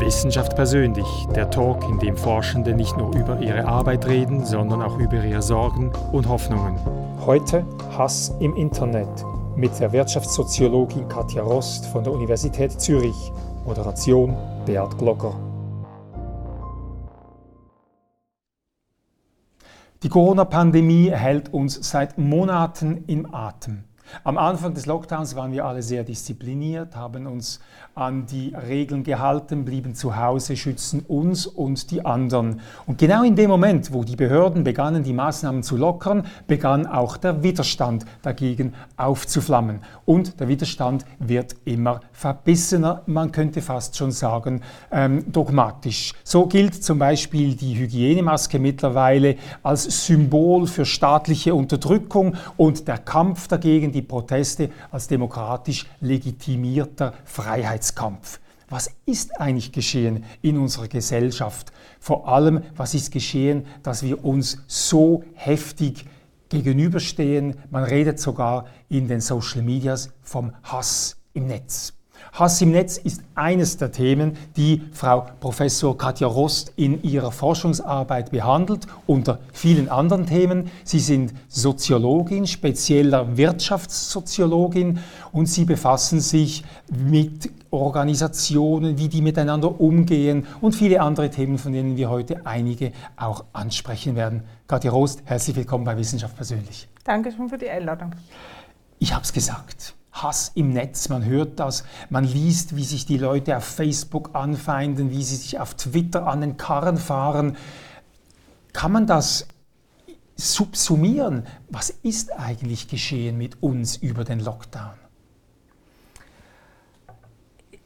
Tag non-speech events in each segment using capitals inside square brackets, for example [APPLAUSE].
Wissenschaft persönlich, der Talk, in dem Forschende nicht nur über ihre Arbeit reden, sondern auch über ihre Sorgen und Hoffnungen. Heute Hass im Internet mit der Wirtschaftssoziologin Katja Rost von der Universität Zürich. Moderation Beat Glocker. Die Corona-Pandemie hält uns seit Monaten im Atem. Am Anfang des Lockdowns waren wir alle sehr diszipliniert, haben uns an die Regeln gehalten, blieben zu Hause, schützen uns und die anderen. Und genau in dem Moment, wo die Behörden begannen, die Maßnahmen zu lockern, begann auch der Widerstand dagegen aufzuflammen. Und der Widerstand wird immer verbissener, man könnte fast schon sagen ähm, dogmatisch. So gilt zum Beispiel die Hygienemaske mittlerweile als Symbol für staatliche Unterdrückung und der Kampf dagegen, die Proteste als demokratisch legitimierter Freiheitskampf. Was ist eigentlich geschehen in unserer Gesellschaft? Vor allem, was ist geschehen, dass wir uns so heftig gegenüberstehen? Man redet sogar in den Social Medias vom Hass im Netz. Hass im Netz ist eines der Themen, die Frau Professor Katja Rost in ihrer Forschungsarbeit behandelt, unter vielen anderen Themen. Sie sind Soziologin, spezieller Wirtschaftssoziologin und sie befassen sich mit Organisationen, wie die miteinander umgehen und viele andere Themen, von denen wir heute einige auch ansprechen werden. Katja Rost, herzlich willkommen bei Wissenschaft persönlich. Dankeschön für die Einladung. Ich habe es gesagt. Hass im Netz. Man hört das, man liest, wie sich die Leute auf Facebook anfeinden, wie sie sich auf Twitter an den Karren fahren. Kann man das subsumieren? Was ist eigentlich geschehen mit uns über den Lockdown?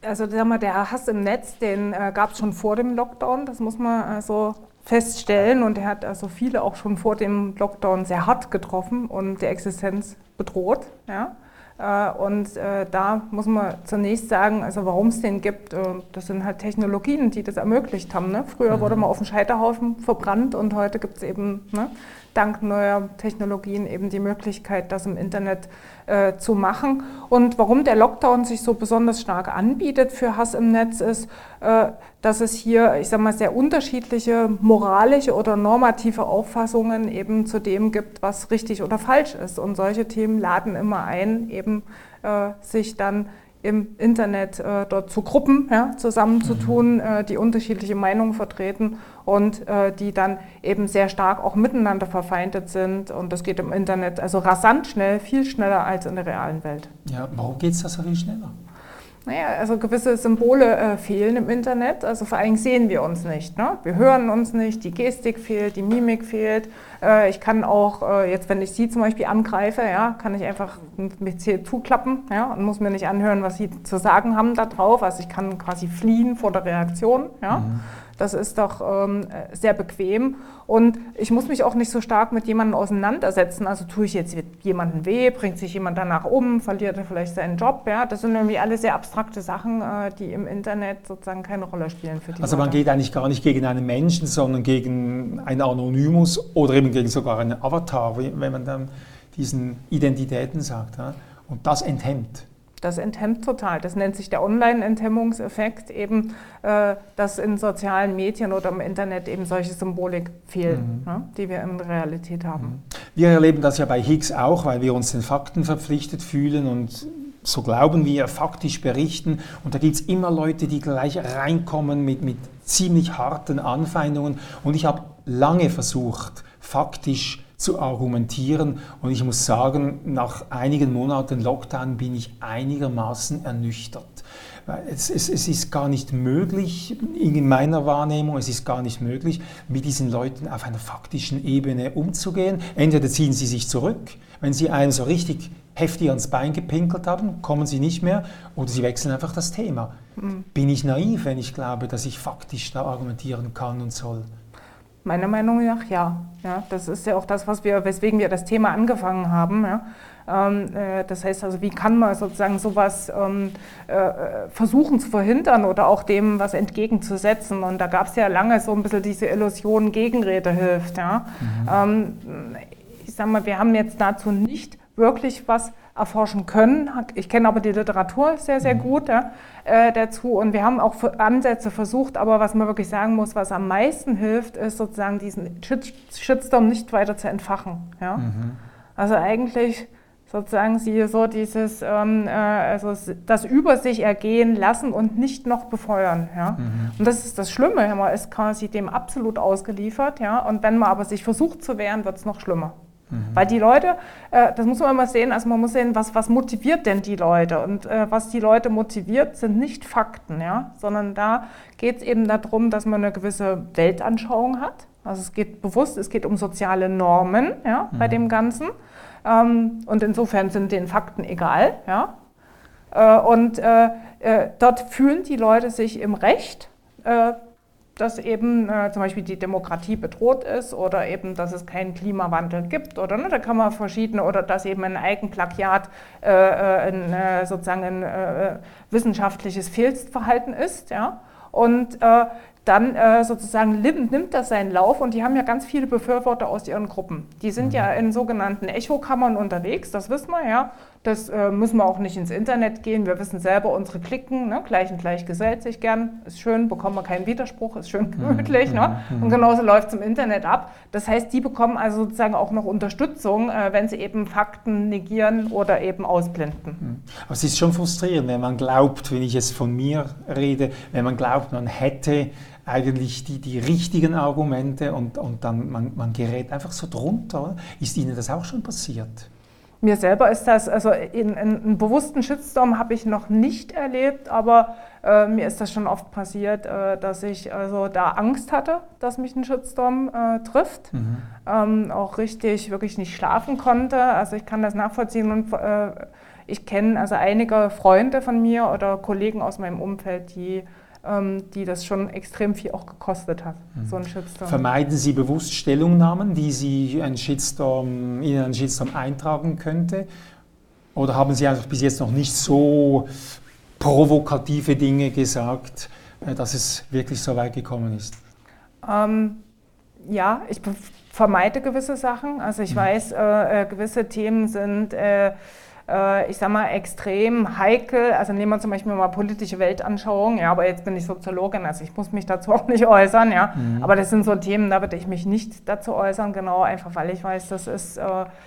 Also mal, der Hass im Netz, den äh, gab es schon vor dem Lockdown, das muss man also feststellen. Und er hat also viele auch schon vor dem Lockdown sehr hart getroffen und die Existenz bedroht. Ja. Äh, und äh, da muss man zunächst sagen, also warum es den gibt, äh, das sind halt Technologien, die das ermöglicht haben. Ne? Früher wurde mhm. man auf dem Scheiterhaufen verbrannt und heute gibt es eben ne, dank neuer Technologien eben die Möglichkeit, das im Internet äh, zu machen. Und warum der Lockdown sich so besonders stark anbietet für Hass im Netz ist, äh, dass es hier, ich sage mal, sehr unterschiedliche moralische oder normative Auffassungen eben zu dem gibt, was richtig oder falsch ist. Und solche Themen laden immer ein, eben äh, sich dann im Internet äh, dort zu Gruppen ja, zusammenzutun, mhm. äh, die unterschiedliche Meinungen vertreten und äh, die dann eben sehr stark auch miteinander verfeindet sind. Und das geht im Internet also rasant schnell, viel schneller als in der realen Welt. Ja, warum geht es da so viel schneller? Naja, also gewisse Symbole äh, fehlen im Internet. Also vor allem sehen wir uns nicht. Ne? Wir hören uns nicht, die Gestik fehlt, die Mimik fehlt. Äh, ich kann auch, äh, jetzt wenn ich Sie zum Beispiel angreife, ja, kann ich einfach mit C zuklappen ja, und muss mir nicht anhören, was Sie zu sagen haben da drauf. Also ich kann quasi fliehen vor der Reaktion. Ja? Mhm. Das ist doch ähm, sehr bequem. Und ich muss mich auch nicht so stark mit jemandem auseinandersetzen. Also tue ich jetzt jemandem weh, bringt sich jemand danach um, verliert er vielleicht seinen Job. Ja? Das sind irgendwie alle sehr abstrakte Sachen, äh, die im Internet sozusagen keine Rolle spielen für die Also man Leute. geht eigentlich gar nicht gegen einen Menschen, sondern gegen einen Anonymus oder eben gegen sogar einen Avatar, wenn man dann diesen Identitäten sagt. Ja? Und das enthemmt. Das enthemmt total. Das nennt sich der Online-Enthemmungseffekt, eben, äh, dass in sozialen Medien oder im Internet eben solche Symbolik fehlt, mhm. ne, die wir in der Realität haben. Mhm. Wir erleben das ja bei Higgs auch, weil wir uns den Fakten verpflichtet fühlen und so glauben wir, faktisch berichten. Und da gibt es immer Leute, die gleich reinkommen mit, mit ziemlich harten Anfeindungen. Und ich habe lange versucht, faktisch zu argumentieren. Und ich muss sagen, nach einigen Monaten Lockdown bin ich einigermaßen ernüchtert. Es, es, es, ist gar nicht möglich, in meiner Wahrnehmung, es ist gar nicht möglich, mit diesen Leuten auf einer faktischen Ebene umzugehen. Entweder ziehen sie sich zurück, wenn sie einen so richtig heftig ans Bein gepinkelt haben, kommen sie nicht mehr, oder sie wechseln einfach das Thema. Mhm. Bin ich naiv, wenn ich glaube, dass ich faktisch da argumentieren kann und soll? Meiner Meinung nach ja. ja. Das ist ja auch das, was wir, weswegen wir das Thema angefangen haben. Ja. Ähm, äh, das heißt also, wie kann man sozusagen sowas ähm, äh, versuchen zu verhindern oder auch dem was entgegenzusetzen? Und da gab es ja lange so ein bisschen diese Illusion, Gegenrede hilft. Ja. Mhm. Ähm, ich sage mal, wir haben jetzt dazu nicht wirklich was erforschen können. Ich kenne aber die Literatur sehr, sehr mhm. gut ja, äh, dazu und wir haben auch Ansätze versucht, aber was man wirklich sagen muss, was am meisten hilft, ist sozusagen diesen Shitstorm nicht weiter zu entfachen. Ja? Mhm. Also eigentlich sozusagen sie so dieses, ähm, äh, also das über sich ergehen lassen und nicht noch befeuern. Ja? Mhm. Und das ist das Schlimme, man ist quasi dem absolut ausgeliefert. Ja? Und wenn man aber sich versucht zu wehren, wird es noch schlimmer. Mhm. Weil die Leute, äh, das muss man immer sehen, also man muss sehen, was, was motiviert denn die Leute? Und äh, was die Leute motiviert, sind nicht Fakten, ja? sondern da geht es eben darum, dass man eine gewisse Weltanschauung hat. Also es geht bewusst, es geht um soziale Normen ja, mhm. bei dem Ganzen. Ähm, und insofern sind den Fakten egal. Ja? Äh, und dort fühlen die Leute sich im Recht, dass eben äh, zum Beispiel die Demokratie bedroht ist oder eben, dass es keinen Klimawandel gibt oder ne, da kann man verschiedene oder dass eben ein Eigenplagiat äh, ein, sozusagen ein wissenschaftliches Fehlverhalten ist. Ja? Und dann äh, sozusagen nimmt das seinen Lauf und die haben ja ganz viele Befürworter aus ihren Gruppen. Die sind mhm. ja in sogenannten Echokammern unterwegs, das wissen wir ja. Das äh, müssen wir auch nicht ins Internet gehen. Wir wissen selber, unsere Klicken, ne? gleich und gleich gesellt sich gern, ist schön, bekommen wir keinen Widerspruch, ist schön gemütlich. Mhm. Ne? Mhm. Und genauso läuft es im Internet ab. Das heißt, die bekommen also sozusagen auch noch Unterstützung, äh, wenn sie eben Fakten negieren oder eben ausblenden. Mhm. Aber es ist schon frustrierend, wenn man glaubt, wenn ich jetzt von mir rede, wenn man glaubt, man hätte eigentlich die, die richtigen Argumente und, und dann man, man gerät einfach so drunter. Ist Ihnen das auch schon passiert? Mir selber ist das, also in, in einen bewussten Shitstorm habe ich noch nicht erlebt, aber äh, mir ist das schon oft passiert, äh, dass ich also da Angst hatte, dass mich ein Shitstorm äh, trifft. Mhm. Ähm, auch richtig, wirklich nicht schlafen konnte. Also ich kann das nachvollziehen und äh, ich kenne also einige Freunde von mir oder Kollegen aus meinem Umfeld, die die das schon extrem viel auch gekostet hat, mhm. so ein Shitstorm. Vermeiden Sie bewusst Stellungnahmen, die Sie einen Shitstorm, in einen Shitstorm eintragen könnte? Oder haben Sie einfach bis jetzt noch nicht so provokative Dinge gesagt, äh, dass es wirklich so weit gekommen ist? Ähm, ja, ich vermeide gewisse Sachen. Also ich mhm. weiß, äh, äh, gewisse Themen sind äh, ich sag mal, extrem heikel. Also nehmen wir zum Beispiel mal politische Weltanschauung, ja, aber jetzt bin ich Soziologin, also ich muss mich dazu [LAUGHS] auch nicht äußern, ja. Mhm. Aber das sind so Themen, da würde ich mich nicht dazu äußern, genau, einfach weil ich weiß, das ist äh,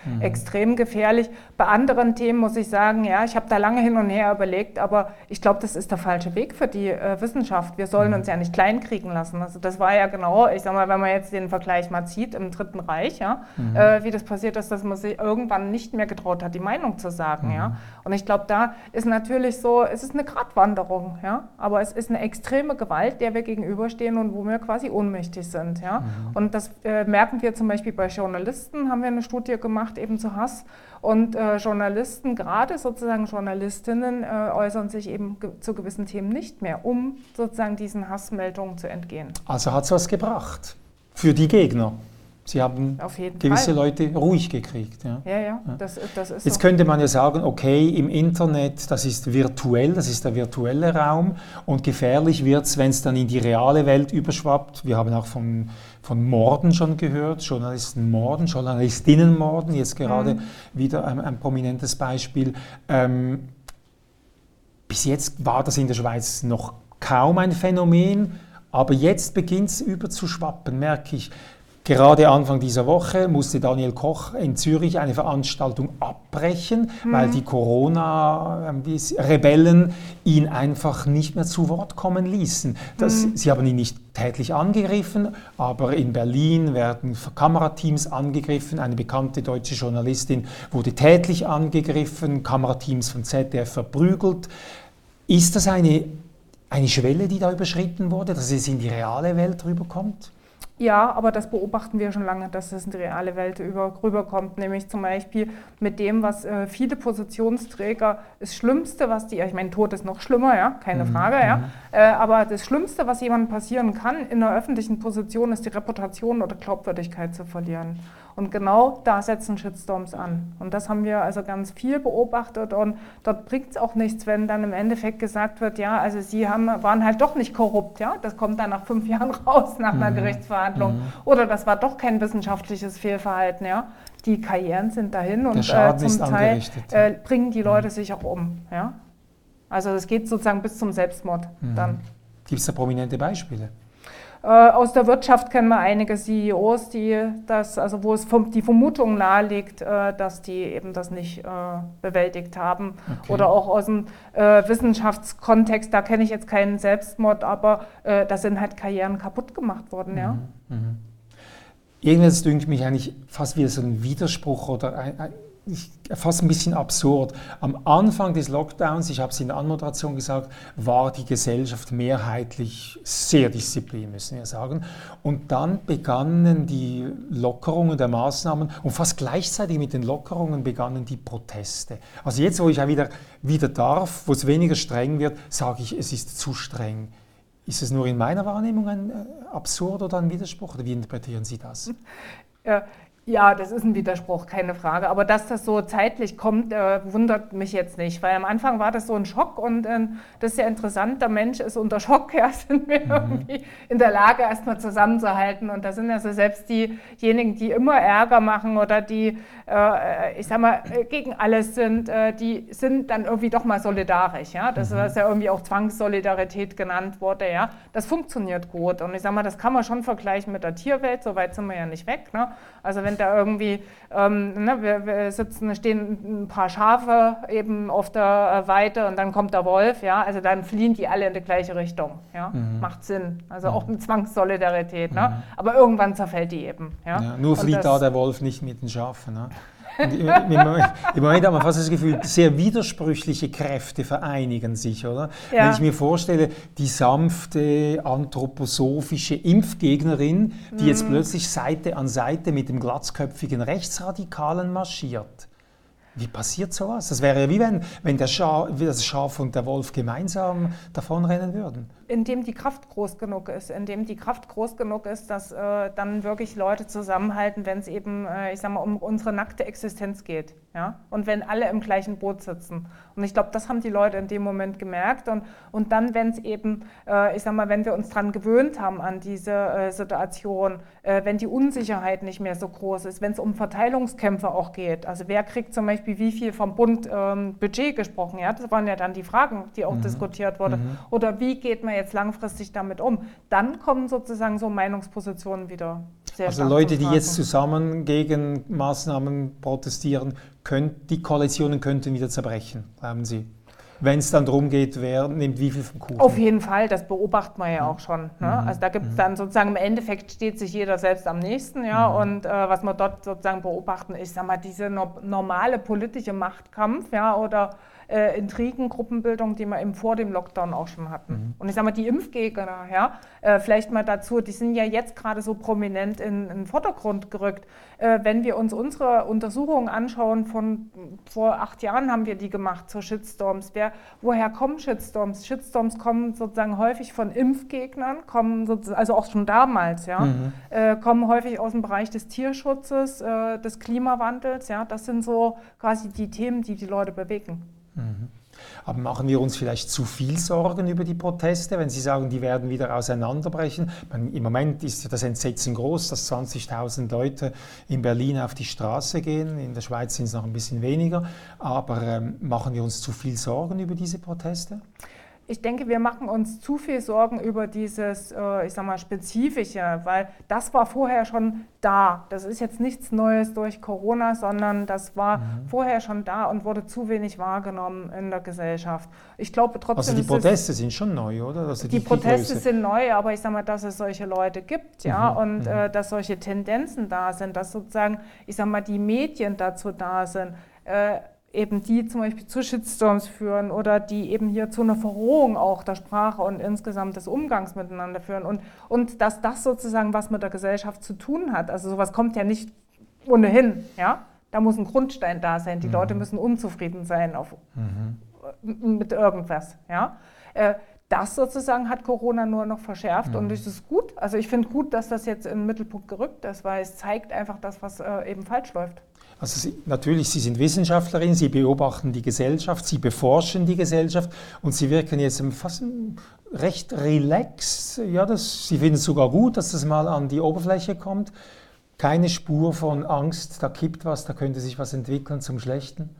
mhm. extrem gefährlich. Bei anderen Themen muss ich sagen, ja, ich habe da lange hin und her überlegt, aber ich glaube, das ist der falsche Weg für die äh, Wissenschaft. Wir sollen mhm. uns ja nicht kleinkriegen lassen. Also das war ja genau, ich sag mal, wenn man jetzt den Vergleich mal zieht im Dritten Reich, ja, mhm. äh, wie das passiert ist, dass man sich irgendwann nicht mehr getraut hat, die Meinung zu sagen sagen. Mhm. Ja? Und ich glaube, da ist natürlich so, es ist eine Gratwanderung, ja? aber es ist eine extreme Gewalt, der wir gegenüberstehen und wo wir quasi ohnmächtig sind. Ja? Mhm. Und das äh, merken wir zum Beispiel bei Journalisten, haben wir eine Studie gemacht, eben zu Hass. Und äh, Journalisten, gerade sozusagen Journalistinnen, äh, äußern sich eben ge zu gewissen Themen nicht mehr, um sozusagen diesen Hassmeldungen zu entgehen. Also hat es was gebracht für die Gegner. Sie haben gewisse Fall. Leute ruhig gekriegt. Ja, ja, ja das, das ist Jetzt so. könnte man ja sagen, okay, im Internet, das ist virtuell, das ist der virtuelle Raum und gefährlich wird es, wenn es dann in die reale Welt überschwappt. Wir haben auch von, von Morden schon gehört, Journalisten morden, Journalistinnen morden, jetzt gerade mhm. wieder ein, ein, prominentes Beispiel. Ähm, bis jetzt war das in der Schweiz noch kaum ein Phänomen, aber jetzt beginnt es überzuschwappen, merke ich. Gerade Anfang dieser Woche musste Daniel Koch in Zürich eine Veranstaltung abbrechen, mhm. weil die Corona-Rebellen ihn einfach nicht mehr zu Wort kommen ließen. Das, mhm. Sie haben ihn nicht tätlich angegriffen, aber in Berlin werden Kamerateams angegriffen. Eine bekannte deutsche Journalistin wurde tätlich angegriffen, Kamerateams von ZDF verprügelt. Ist das eine, eine Schwelle, die da überschritten wurde, dass es in die reale Welt rüberkommt? Ja, aber das beobachten wir schon lange, dass es in die reale Welt über, rüberkommt, nämlich zum Beispiel mit dem, was äh, viele Positionsträger, das Schlimmste, was die, ich meine, Tod ist noch schlimmer, ja, keine mhm. Frage, ja, mhm. äh, aber das Schlimmste, was jemandem passieren kann in einer öffentlichen Position, ist die Reputation oder Glaubwürdigkeit zu verlieren. Und genau da setzen Shitstorms an. Und das haben wir also ganz viel beobachtet und dort bringt es auch nichts, wenn dann im Endeffekt gesagt wird, ja, also sie haben, waren halt doch nicht korrupt, ja, das kommt dann nach fünf [LAUGHS] Jahren raus nach einer mhm. Gerichtsverhandlung. Mhm. Oder das war doch kein wissenschaftliches Fehlverhalten, ja. Die Karrieren sind dahin und äh, zum Teil äh, bringen die Leute mhm. sich auch um, ja. Also es geht sozusagen bis zum Selbstmord mhm. dann. Gibt es da prominente Beispiele? Äh, aus der Wirtschaft kennen wir einige CEOs, die das, also wo es vom, die Vermutung naheliegt, äh, dass die eben das nicht äh, bewältigt haben. Okay. Oder auch aus dem Wissenschaftskontext, da kenne ich jetzt keinen Selbstmord, aber da sind halt Karrieren kaputt gemacht worden, mhm. ja. Mhm. Irgendwas dünkt mich eigentlich fast wie so ein Widerspruch oder ein, ein fast ein bisschen absurd. Am Anfang des Lockdowns, ich habe es in der Anmoderation gesagt, war die Gesellschaft mehrheitlich sehr diszipliniert, müssen wir sagen. Und dann begannen die Lockerungen der Maßnahmen und fast gleichzeitig mit den Lockerungen begannen die Proteste. Also jetzt, wo ich ja wieder, wieder darf, wo es weniger streng wird, sage ich, es ist zu streng. Ist es nur in meiner Wahrnehmung ein äh, Absurd oder ein Widerspruch? Oder wie interpretieren Sie das? Ja, ja, das ist ein Widerspruch, keine Frage. Aber dass das so zeitlich kommt, äh, wundert mich jetzt nicht, weil am Anfang war das so ein Schock und äh, das ist ja interessant. Der Mensch ist unter Schock, [LAUGHS] ja, sind wir mhm. irgendwie in der Lage, erstmal zusammenzuhalten. Und da sind also selbst diejenigen, die immer Ärger machen oder die, äh, ich sag mal, äh, gegen alles sind, äh, die sind dann irgendwie doch mal solidarisch. Ja? Das mhm. ist ja irgendwie auch Zwangssolidarität genannt wurde. Ja? Das funktioniert gut. Und ich sag mal, das kann man schon vergleichen mit der Tierwelt, so weit sind wir ja nicht weg. Ne? Also wenn da irgendwie, ähm, ne, wir, wir, sitzen, stehen ein paar Schafe eben auf der äh, Weite und dann kommt der Wolf, ja, also dann fliehen die alle in die gleiche Richtung, ja, mhm. macht Sinn, also auch eine Zwangssolidarität, ne? Mhm. aber irgendwann zerfällt die eben, ja. ja nur flieht da der Wolf nicht mit den Schafen, ne? Im, Moment hat man fast das Gefühl, sehr widersprüchliche Kräfte vereinigen sich, oder? Ja. Wenn ich mir vorstelle, die sanfte anthroposophische Impfgegnerin, die mhm. jetzt plötzlich Seite an Seite mit dem glatzköpfigen Rechtsradikalen marschiert. Wie passiert sowas? Das wäre ja wie wenn, wenn der Schaf, das Schaf und der Wolf gemeinsam davonrennen würden indem die Kraft groß genug ist, indem die Kraft groß genug ist, dass äh, dann wirklich Leute zusammenhalten, wenn es eben, äh, ich sag mal, um unsere nackte Existenz geht. Ja? Und wenn alle im gleichen Boot sitzen. Und ich glaube, das haben die Leute in dem Moment gemerkt. Und, und dann, wenn es eben, äh, ich sag mal, wenn wir uns daran gewöhnt haben an diese äh, Situation, äh, wenn die Unsicherheit nicht mehr so groß ist, wenn es um Verteilungskämpfe auch geht. Also wer kriegt zum Beispiel wie viel vom Bund ähm, Budget gesprochen? Ja? Das waren ja dann die Fragen, die auch mhm. diskutiert wurden. Mhm. Oder wie geht man jetzt langfristig damit um? Dann kommen sozusagen so Meinungspositionen wieder sehr Also Leute, die jetzt zusammen gegen Maßnahmen protestieren, könnt, die Koalitionen könnten wieder zerbrechen, glauben Sie? wenn es dann darum geht, wer nimmt wie viel vom Kuchen. Auf jeden Fall, das beobachtet man ja mhm. auch schon. Ne? Mhm. Also da gibt es mhm. dann sozusagen im Endeffekt steht sich jeder selbst am nächsten, ja. Mhm. Und äh, was wir dort sozusagen beobachten, ist, sag mal, diese no normale politische Machtkampf, ja, oder äh, Intrigen, Gruppenbildung, die wir eben vor dem Lockdown auch schon hatten. Mhm. Und ich sage mal, die Impfgegner, ja, äh, vielleicht mal dazu, die sind ja jetzt gerade so prominent in, in den Vordergrund gerückt. Äh, wenn wir uns unsere Untersuchungen anschauen, von vor acht Jahren haben wir die gemacht zu Shitstorms. Wer, woher kommen Shitstorms? Shitstorms kommen sozusagen häufig von Impfgegnern, kommen also auch schon damals, ja, mhm. Äh, kommen häufig aus dem Bereich des Tierschutzes, äh, des Klimawandels, ja. Das sind so quasi die Themen, die die Leute bewegen. Mhm. Aber machen wir uns vielleicht zu viel Sorgen über die Proteste, wenn Sie sagen, die werden wieder auseinanderbrechen? Meine, Im Moment ist das Entsetzen groß, dass 20.000 Leute in Berlin auf die Straße gehen. In der Schweiz sind es noch ein bisschen weniger. Aber ähm, machen wir uns zu viel Sorgen über diese Proteste? Ich denke, wir machen uns zu viel Sorgen über dieses, äh, ich sag mal, Spezifische, weil das war vorher schon da. Das ist jetzt nichts Neues durch Corona, sondern das war mhm. vorher schon da und wurde zu wenig wahrgenommen in der Gesellschaft. Ich glaube trotzdem. Also die Proteste sind schon neu, oder? Also die, die Proteste die sind neu, aber ich sag mal, dass es solche Leute gibt, ja, mhm. und mhm. Äh, dass solche Tendenzen da sind, dass sozusagen, ich sag mal, die Medien dazu da sind. Äh, eben die zum Beispiel zu Shitstorms führen oder die eben hier zu einer Verrohung auch der Sprache und insgesamt des Umgangs miteinander führen. Und, und dass das sozusagen was mit der Gesellschaft zu tun hat. Also sowas kommt ja nicht ohnehin. Ja? Da muss ein Grundstein da sein. Die mhm. Leute müssen unzufrieden sein auf, mhm. mit irgendwas. Ja? Äh, das sozusagen hat Corona nur noch verschärft mhm. und das ist gut. Also ich finde gut, dass das jetzt in den Mittelpunkt gerückt ist, weil es zeigt einfach das, was äh, eben falsch läuft. Also Sie, natürlich, Sie sind Wissenschaftlerin, Sie beobachten die Gesellschaft, Sie beforschen die Gesellschaft und Sie wirken jetzt fast recht relaxed. Ja, das, Sie finden es sogar gut, dass das mal an die Oberfläche kommt. Keine Spur von Angst, da kippt was, da könnte sich was entwickeln zum Schlechten.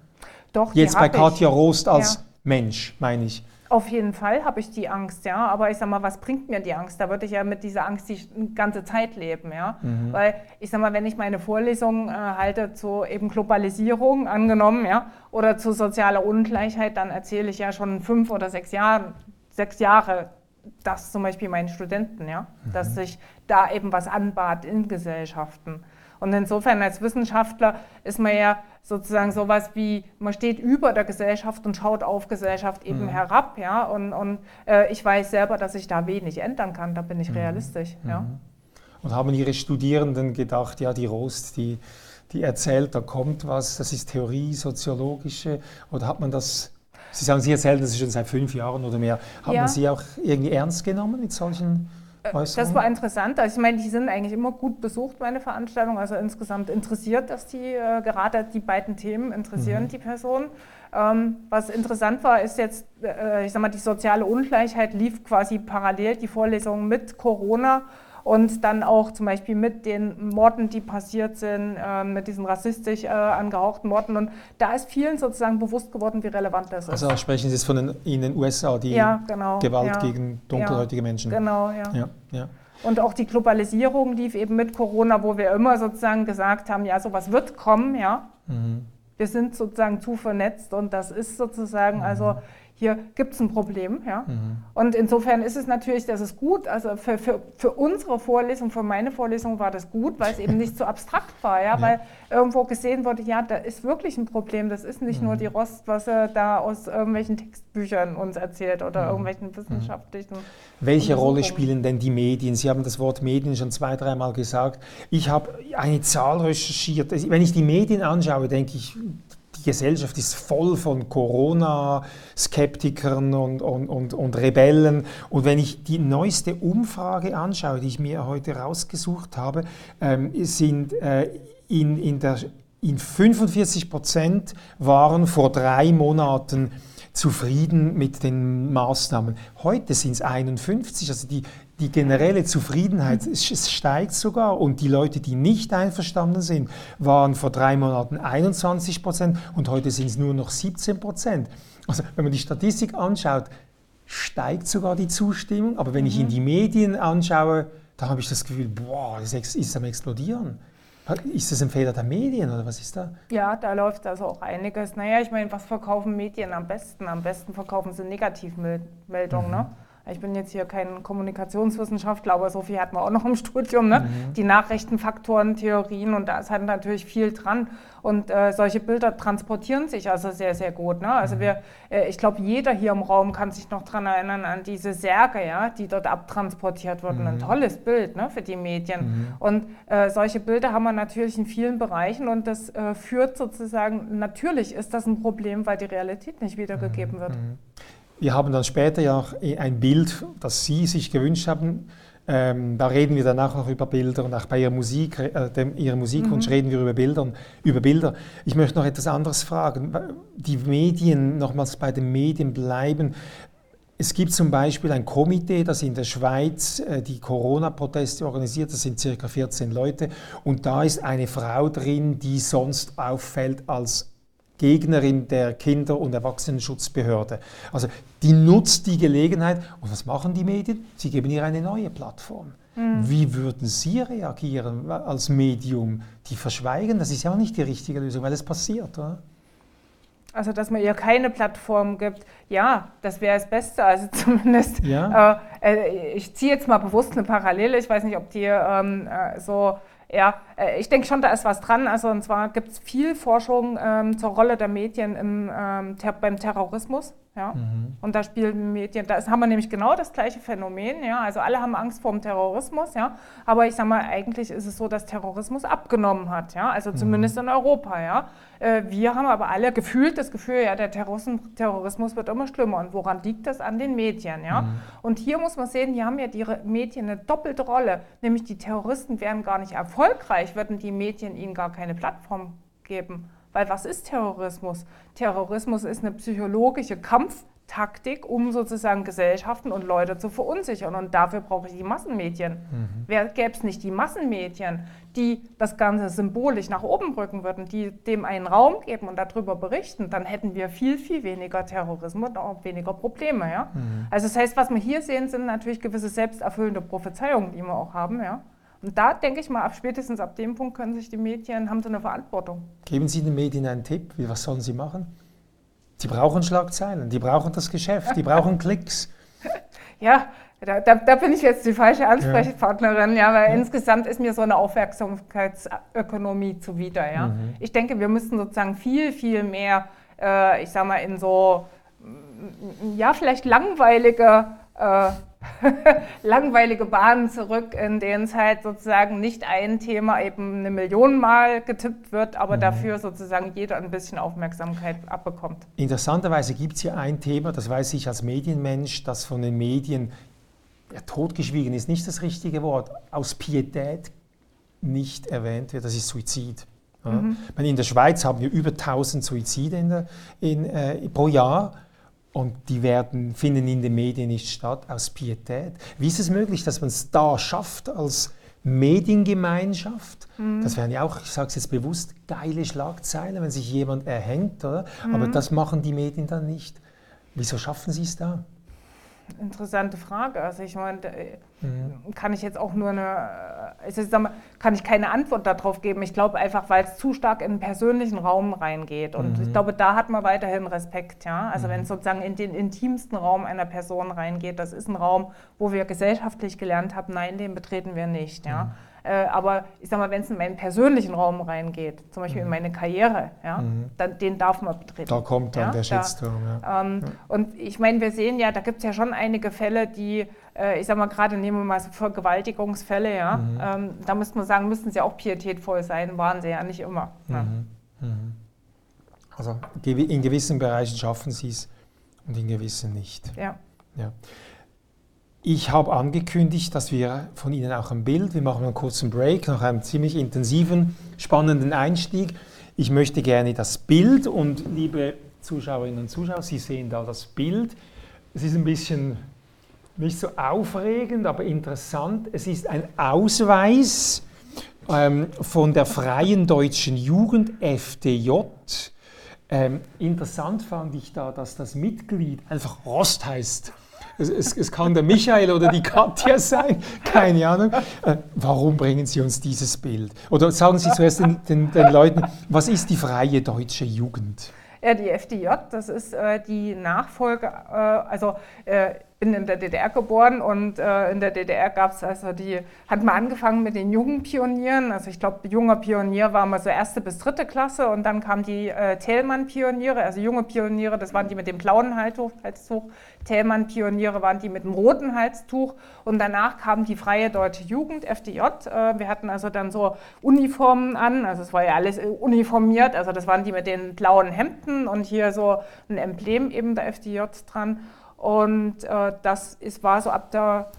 Doch, Jetzt bei Katja Rost als ja. Mensch, meine ich. Auf jeden Fall habe ich die Angst, ja. Aber ich sag mal, was bringt mir die Angst? Da würde ich ja mit dieser Angst die ganze Zeit leben, ja. Mhm. Weil ich sag mal, wenn ich meine Vorlesung äh, halte zu eben Globalisierung angenommen, ja, oder zu sozialer Ungleichheit, dann erzähle ich ja schon fünf oder sechs Jahre, sechs Jahre das zum Beispiel meinen Studenten, ja, mhm. dass sich da eben was anbahnt in Gesellschaften. Und insofern als Wissenschaftler ist man ja sozusagen sowas wie, man steht über der Gesellschaft und schaut auf Gesellschaft eben mhm. herab, ja, und, und äh, ich weiß selber, dass ich da wenig ändern kann, da bin ich mhm. realistisch, mhm. ja. Und haben Ihre Studierenden gedacht, ja, die Rost, die, die erzählt, da kommt was, das ist Theorie, soziologische, oder hat man das Sie sagen, Sie erzählen das schon seit fünf Jahren oder mehr. Hat ja. Sie auch irgendwie ernst genommen mit solchen das war interessant. Also ich meine, die sind eigentlich immer gut besucht, meine Veranstaltung. Also insgesamt interessiert das die, äh, gerade die beiden Themen interessieren mhm. die Person. Ähm, was interessant war, ist jetzt, äh, ich sag mal, die soziale Ungleichheit lief quasi parallel, die Vorlesung mit Corona und dann auch zum Beispiel mit den Morden, die passiert sind, äh, mit diesen rassistisch äh, angehauchten Morden. Und da ist vielen sozusagen bewusst geworden, wie relevant das ist. Also sprechen Sie jetzt von den, in den USA, die ja, genau, Gewalt ja, gegen dunkelhäutige ja, Menschen. Genau, ja. ja. Und auch die Globalisierung lief eben mit Corona, wo wir immer sozusagen gesagt haben, ja, sowas wird kommen, ja. Mhm. Wir sind sozusagen zu vernetzt und das ist sozusagen, also mhm. also hier gibt es ein Problem. Ja? Mhm. Und insofern ist es natürlich, das ist gut. Also für, für, für unsere Vorlesung, für meine Vorlesung war das gut, weil es eben nicht so abstrakt war. Ja? ja? Weil irgendwo gesehen wurde, ja, da ist wirklich ein Problem. Das ist nicht mhm. nur die Rost, was er da aus irgendwelchen Textbüchern uns erzählt oder mhm. irgendwelchen mhm. wissenschaftlichen. Welche Rolle spielen denn die Medien? Sie haben das Wort Medien schon zwei, dreimal gesagt. Ich habe eine Zahl recherchiert. Wenn ich die Medien anschaue, denke ich, Gesellschaft ist voll von Corona-Skeptikern und, und, und, und, Rebellen. Und wenn ich die neueste Umfrage anschaue, die ich mir heute rausgesucht habe, ähm, sind äh, in, in, der, in 45 Prozent waren vor drei Monaten zufrieden mit den Maßnahmen. Heute sind es 51, also die, die generelle Zufriedenheit es steigt sogar und die Leute, die nicht einverstanden sind, waren vor drei Monaten 21 Prozent und heute sind es nur noch 17 Prozent. Also wenn man die Statistik anschaut, steigt sogar die Zustimmung, aber wenn mhm. ich in mhm. die Medien anschaue, da habe ich das Gefühl, boah, das ist am explodieren. Ist das ein Fehler der Medien oder was ist da? Ja, da läuft also auch einiges. Naja, ich meine, was verkaufen Medien am besten? Am besten verkaufen sie Negativmeldungen. Mhm. Ne? Ich bin jetzt hier kein Kommunikationswissenschaftler, aber so viel hat man auch noch im Studium. Ne? Mhm. Die Nachrichtenfaktoren, Theorien und da ist halt natürlich viel dran. Und äh, solche Bilder transportieren sich also sehr, sehr gut. Ne? Also mhm. wir, äh, ich glaube, jeder hier im Raum kann sich noch daran erinnern, an diese Särge, ja, die dort abtransportiert wurden. Mhm. Ein tolles Bild ne, für die Medien. Mhm. Und äh, solche Bilder haben wir natürlich in vielen Bereichen und das äh, führt sozusagen, natürlich ist das ein Problem, weil die Realität nicht wiedergegeben mhm. wird. Wir haben dann später ja auch ein Bild, das Sie sich gewünscht haben. Ähm, da reden wir danach noch über Bilder und auch bei Ihrer Musik, äh, dem, Ihrer Musikwunsch mhm. reden wir über, Bildern, über Bilder. Ich möchte noch etwas anderes fragen. Die Medien, nochmals bei den Medien bleiben. Es gibt zum Beispiel ein Komitee, das in der Schweiz äh, die Corona-Proteste organisiert. Das sind circa 14 Leute. Und da ist eine Frau drin, die sonst auffällt als Gegnerin der Kinder- und Erwachsenenschutzbehörde. Also die nutzt die Gelegenheit und was machen die Medien? Sie geben ihr eine neue Plattform. Mhm. Wie würden Sie reagieren als Medium? Die verschweigen, das ist ja auch nicht die richtige Lösung, weil es passiert, oder? Also, dass man ihr keine Plattform gibt, ja, das wäre das Beste. Also [LAUGHS] zumindest, ja. äh, äh ich ziehe jetzt mal bewusst eine Parallele. Ich weiß nicht, ob die ähm, äh, so ja, äh, ich denke schon, da ist was dran. Also und zwar gibt es viel Forschung ähm, zur Rolle der Medien im, ähm, ter beim Terrorismus. Ja? Mhm. Und da spielen Medien, da haben wir nämlich genau das gleiche Phänomen. Ja? Also alle haben Angst vor dem Terrorismus, ja? aber ich sage mal, eigentlich ist es so, dass Terrorismus abgenommen hat, ja? also mhm. zumindest in Europa. Ja? Äh, wir haben aber alle gefühlt das Gefühl, ja, der Terrorismus wird immer schlimmer. Und woran liegt das? An den Medien. Ja? Mhm. Und hier muss man sehen, hier haben ja die Medien eine doppelte Rolle, nämlich die Terroristen wären gar nicht erfolgreich, würden die Medien ihnen gar keine Plattform geben. Weil was ist Terrorismus? Terrorismus ist eine psychologische Kampftaktik, um sozusagen Gesellschaften und Leute zu verunsichern. Und dafür brauche ich die Massenmedien. Mhm. Gäbe es nicht die Massenmedien, die das Ganze symbolisch nach oben rücken würden, die dem einen Raum geben und darüber berichten, dann hätten wir viel, viel weniger Terrorismus und auch weniger Probleme. Ja? Mhm. Also das heißt, was wir hier sehen, sind natürlich gewisse selbsterfüllende Prophezeiungen, die wir auch haben. Ja? Und da denke ich mal, ab spätestens ab dem Punkt können sich die Medien, haben sie eine Verantwortung. Geben Sie den Medien einen Tipp, was sollen sie machen? Sie brauchen Schlagzeilen, die brauchen das Geschäft, die brauchen [LAUGHS] Klicks. Ja, da, da, da, bin ich jetzt die falsche Ansprechpartnerin, ja, ja weil ja. insgesamt ist mir so eine Aufmerksamkeitsökonomie zuwider. Ja. Mhm. Ich denke, wir müssen sozusagen viel, viel mehr, äh, ich sag mal, in so, ja, vielleicht langweilige äh, [LAUGHS] langweilige Bahnen zurück, in denen es halt sozusagen nicht ein Thema eben eine Million Mal getippt wird, aber mhm. dafür sozusagen jeder ein bisschen Aufmerksamkeit abbekommt. Interessanterweise gibt es hier ein Thema, das weiß ich als Medienmensch, das von den Medien ja, totgeschwiegen ist, nicht das richtige Wort, aus Pietät nicht erwähnt wird, das ist Suizid. Ja. Mhm. In der Schweiz haben wir über 1000 Suizide in der, in, äh, pro Jahr und die werden, finden in den Medien nicht statt aus Pietät. Wie ist es möglich, dass man es da schafft als Mediengemeinschaft? Mhm. Das wären ja auch, ich sage es jetzt bewusst, geile Schlagzeilen, wenn sich jemand erhängt, oder? Mhm. Aber das machen die Medien dann nicht. Wieso schaffen sie es da? Interessante Frage. Also ich meine, mhm. kann ich jetzt auch nur eine, ich mal, kann ich keine Antwort darauf geben. Ich glaube einfach, weil es zu stark in den persönlichen Raum reingeht. Und mhm. ich glaube, da hat man weiterhin Respekt. Ja? Also mhm. wenn es sozusagen in den intimsten Raum einer Person reingeht, das ist ein Raum, wo wir gesellschaftlich gelernt haben, nein, den betreten wir nicht. Ja? Äh, aber ich sag mal, wenn es in meinen persönlichen Raum reingeht, zum Beispiel mhm. in meine Karriere, ja, mhm. dann, den darf man betreten. Da kommt dann ja, der Shitstorm. Da, ähm, ja. Und ich meine, wir sehen ja, da gibt es ja schon einige Fälle, die, äh, ich sag mal, gerade nehmen wir mal so Vergewaltigungsfälle, ja, mhm. ähm, da müsste man sagen, müssten sie auch pietätvoll sein, waren sie ja nicht immer. Ja. Mhm. Mhm. Also in gewissen Bereichen schaffen sie es und in gewissen nicht. Ja. ja. Ich habe angekündigt, dass wir von Ihnen auch ein Bild, wir machen einen kurzen Break nach einem ziemlich intensiven, spannenden Einstieg. Ich möchte gerne das Bild und liebe Zuschauerinnen und Zuschauer, Sie sehen da das Bild. Es ist ein bisschen nicht so aufregend, aber interessant. Es ist ein Ausweis ähm, von der Freien Deutschen Jugend FDJ. Ähm, interessant fand ich da, dass das Mitglied einfach Rost heißt es, es, es, kann der Michael oder die Katja sein, keine Ahnung. Äh, warum bringen Sie uns dieses Bild? Oder sagen Sie zuerst den, den, den Leuten, was ist die freie deutsche Jugend? Ja, die FDJ, das ist äh, die Nachfolge, äh, also äh, bin in der DDR geboren und äh, in der DDR gab es also die, hat man angefangen mit den jungen Pionieren. Also ich glaube, junger Pionier war mal so erste bis dritte Klasse und dann kamen die äh, Thälmann-Pioniere, also junge Pioniere, das waren die mit dem blauen Halstuch. Thälmann-Pioniere waren die mit dem roten Halstuch und danach kam die Freie Deutsche Jugend, FDJ. Äh, wir hatten also dann so Uniformen an, also es war ja alles uniformiert, also das waren die mit den blauen Hemden und hier so ein Emblem eben der FDJ dran. Und äh, das ist, war so ab der,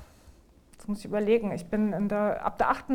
jetzt muss ich überlegen, ich bin in der, ab der 8.,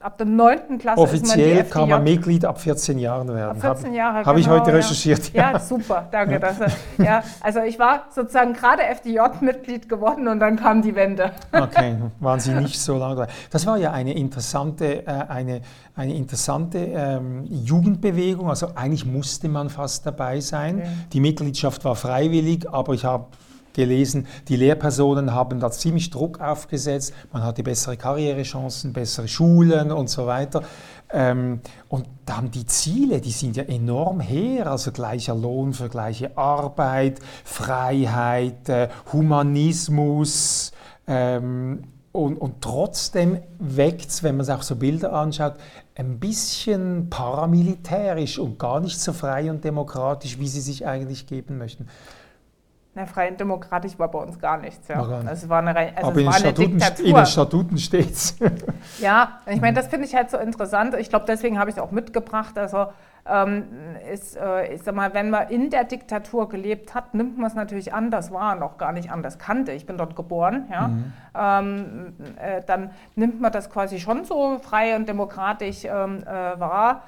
ab der 9. Klasse Offiziell man kann man Mitglied ab 14 Jahren werden. Ab 14 Jahre, Habe genau, ich heute recherchiert. Ja, ja super, danke. Ja. Das, ja, also ich war sozusagen gerade FDJ-Mitglied geworden und dann kam die Wende. Okay, [LAUGHS] waren Sie nicht so lange Das war ja eine interessante, äh, eine, eine interessante ähm, Jugendbewegung. Also eigentlich musste man fast dabei sein. Okay. Die Mitgliedschaft war freiwillig, aber ich habe gelesen, die Lehrpersonen haben da ziemlich Druck aufgesetzt, man hatte bessere Karrierechancen, bessere Schulen und so weiter. Ähm, und dann die Ziele, die sind ja enorm her, also gleicher Lohn für gleiche Arbeit, Freiheit, äh, Humanismus. Ähm, und, und, trotzdem weckt es, wenn man sich auch so Bilder anschaut, ein bisschen paramilitärisch und gar nicht so frei und demokratisch, wie sie sich eigentlich geben möchten. Na, freien Demokratisch war bei uns gar nichts. Ja. Gar nicht. Also es war eine, also Aber es in war den, Statuten, Diktatur. in den Statuten steht es. [LAUGHS] Ja, ich meine, das finde ich halt so interessant. Ich glaube, deswegen habe ich es auch mitgebracht. Also, ähm, ist, äh, ich sag mal, wenn man in der Diktatur gelebt hat, nimmt man es natürlich an. Das war noch gar nicht anders kannte. Ich bin dort geboren. Ja? Ähm, äh, dann nimmt man das quasi schon so frei und demokratisch ähm, äh, wahr.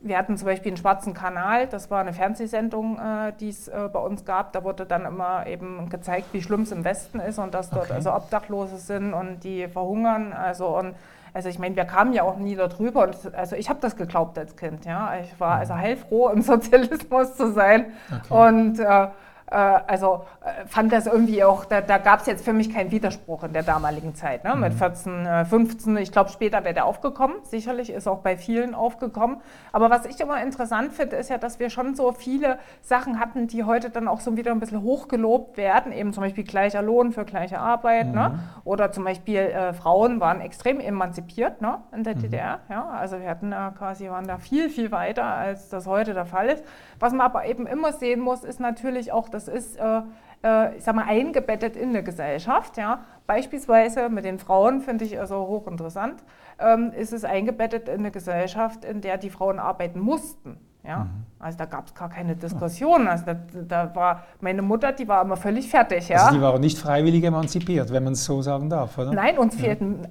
Wir hatten zum Beispiel einen schwarzen Kanal, das war eine Fernsehsendung, äh, die es äh, bei uns gab. Da wurde dann immer eben gezeigt, wie schlimm es im Westen ist und dass dort Okay. also Obdachlose sind und die verhungern. Also, und, also ich meine, wir kamen ja auch nie darüber. Und, also ich habe das geglaubt als Kind. Ja? Ich war also heilfroh, im [LAUGHS] Sozialismus zu sein. Okay. Und äh, also äh, fand das irgendwie auch, da, da gab es jetzt für mich keinen Widerspruch in der damaligen Zeit. Ne? Mit 14, äh, 15, ich glaube später wäre der aufgekommen, sicherlich ist auch bei vielen aufgekommen. Aber was ich immer interessant finde, ist ja, dass wir schon so viele Sachen hatten, die heute dann auch so wieder ein bisschen hochgelobt werden, eben zum Beispiel gleicher Lohn für gleiche Arbeit. Ne? Oder zum Beispiel äh, Frauen waren extrem emanzipiert ne? in der DDR. Ja? Also wir hatten da quasi, waren da viel, viel weiter, als das heute der Fall ist. Was man aber eben immer sehen muss, ist natürlich auch, das ist, äh, äh, ich sag mal, eingebettet in eine Gesellschaft. Ja? Beispielsweise mit den Frauen finde ich also hochinteressant, ähm, ist es eingebettet in eine Gesellschaft, in der die Frauen arbeiten mussten. Ja? Also da gab es gar keine Diskussion. Also da, da war meine Mutter, die war immer völlig fertig. Ja? Also die waren nicht freiwillig emanzipiert, wenn man es so sagen darf, oder? Nein, uns fehlten, äh,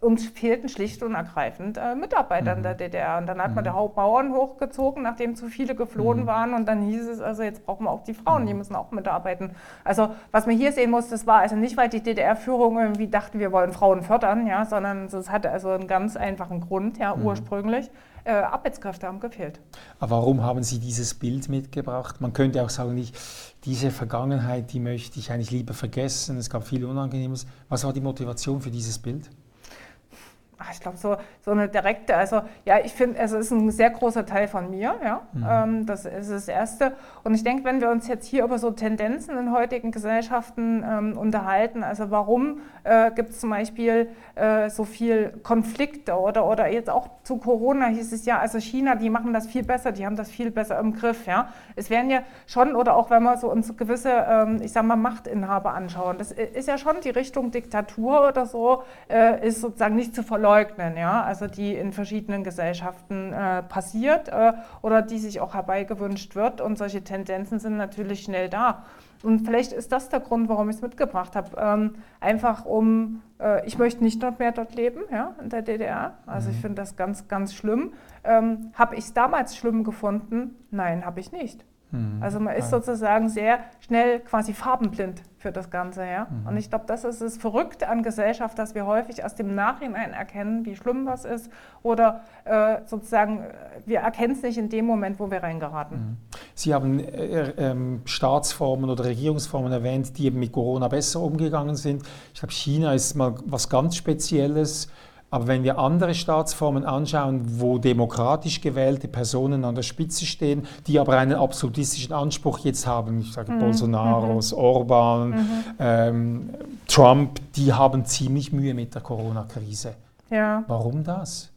uns fehlten schlicht und ergreifend äh, Mitarbeiter Mhm. in der DDR. Und dann hat man die Hauptbauern hochgezogen, nachdem zu viele geflohen Mhm. waren. Und dann hieß es, also jetzt brauchen wir auch die Frauen, die müssen auch mitarbeiten. Also was man hier sehen muss, das war also nicht, weil die DDR-Führung irgendwie dachte, wir wollen Frauen fördern, ja, sondern es hatte also einen ganz einfachen Grund, ja, Mhm. ursprünglich. Äh, Arbeitskräfte haben gefehlt. Aber warum haben Sie dieses Bild mitgebracht? Man könnte auch sagen, nicht, diese Vergangenheit, die möchte ich eigentlich lieber vergessen. Es gab viel Unangenehmes. Was war die Motivation für dieses Bild? Ach, ich glaube, so, so eine direkte, also ja, ich finde, es ist ein sehr großer Teil von mir, ja. Ähm, das ist das Erste. Und ich denke, wenn wir uns jetzt hier über so Tendenzen in heutigen Gesellschaften ähm, unterhalten, also warum äh, gibt es zum Beispiel äh, so viel Konflikte oder, oder jetzt auch zu Corona hieß es ja, also China, die machen das viel besser, die haben das viel besser im Griff, ja. Es werden ja schon, oder auch wenn wir so uns gewisse, ähm, ich sag mal, Machtinhaber anschauen, das i- ist ja schon die Richtung Diktatur oder so, äh, ist sozusagen nicht zu verleugnen, ja, also die in verschiedenen Gesellschaften äh, passiert äh, oder die sich auch herbeigewünscht wird und solche Tendenzen sind natürlich schnell da. Und vielleicht ist das der Grund, warum ich es mitgebracht habe. Ähm, einfach um, äh, ich möchte nicht noch mehr dort leben, ja, in der DDR. Also ich finde das ganz, ganz schlimm. Ähm, habe ich es damals schlimm gefunden? Nein, habe ich nicht. Also man ist sozusagen sehr schnell quasi farbenblind für das Ganze, ja. Und ich glaube, das ist das Verrückte an Gesellschaft, dass wir häufig erst im Nachhinein erkennen, wie schlimm was ist, oder äh, sozusagen äh, wir erkennen es nicht in dem Moment, wo wir reingeraten. Sie haben äh, ähm, Staatsformen oder Regierungsformen erwähnt, die eben mit Corona besser umgegangen sind. Ich glaube, China ist mal was ganz Spezielles. Aber wenn wir andere Staatsformen anschauen, wo demokratisch gewählte Personen an der Spitze stehen, die aber einen absolutistischen Anspruch jetzt haben, ich sage Bolsonaros, Orban, ähm, Trump, die haben ziemlich Mühe mit der Corona-Krise. Ja. Warum das?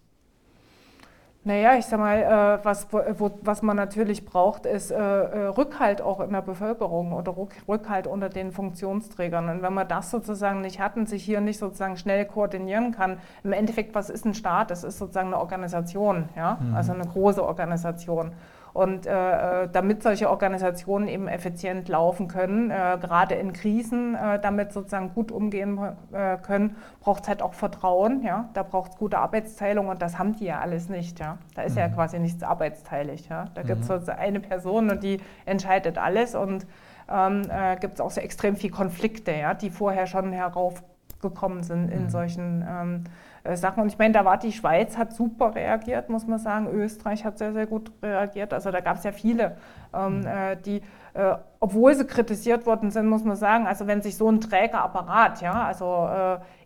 Naja, ich sag mal, äh, was, wo, was man natürlich braucht, ist äh, äh, Rückhalt auch in der Bevölkerung oder Rück, Rückhalt unter den Funktionsträgern. Und wenn man das sozusagen nicht hat und sich hier nicht sozusagen schnell koordinieren kann, im Endeffekt, was ist ein Staat? Das ist sozusagen eine Organisation, ja, also eine große Organisation. Und äh, äh, damit solche Organisationen eben effizient laufen können, äh, gerade in Krisen, äh, damit sozusagen gut umgehen äh, können, braucht es halt auch Vertrauen. Ja? Da braucht es gute Arbeitsteilung und das haben die ja alles nicht. Ja? Da ist ja quasi nichts arbeitsteilig. Ja? Da gibt es sozusagen eine Person und die entscheidet alles und ähm, äh, gibt es auch so extrem viel Konflikte, ja? die vorher schon heraufgekommen sind in solchen ähm, äh, Sachen. Und ich meine, da war die Schweiz, hat super reagiert, muss man sagen. Österreich hat sehr, sehr gut reagiert. Also da gab es ja viele, ähm, äh, die, äh, obwohl sie kritisiert worden sind, muss man sagen, also wenn sich so ein träger Apparat, ja, also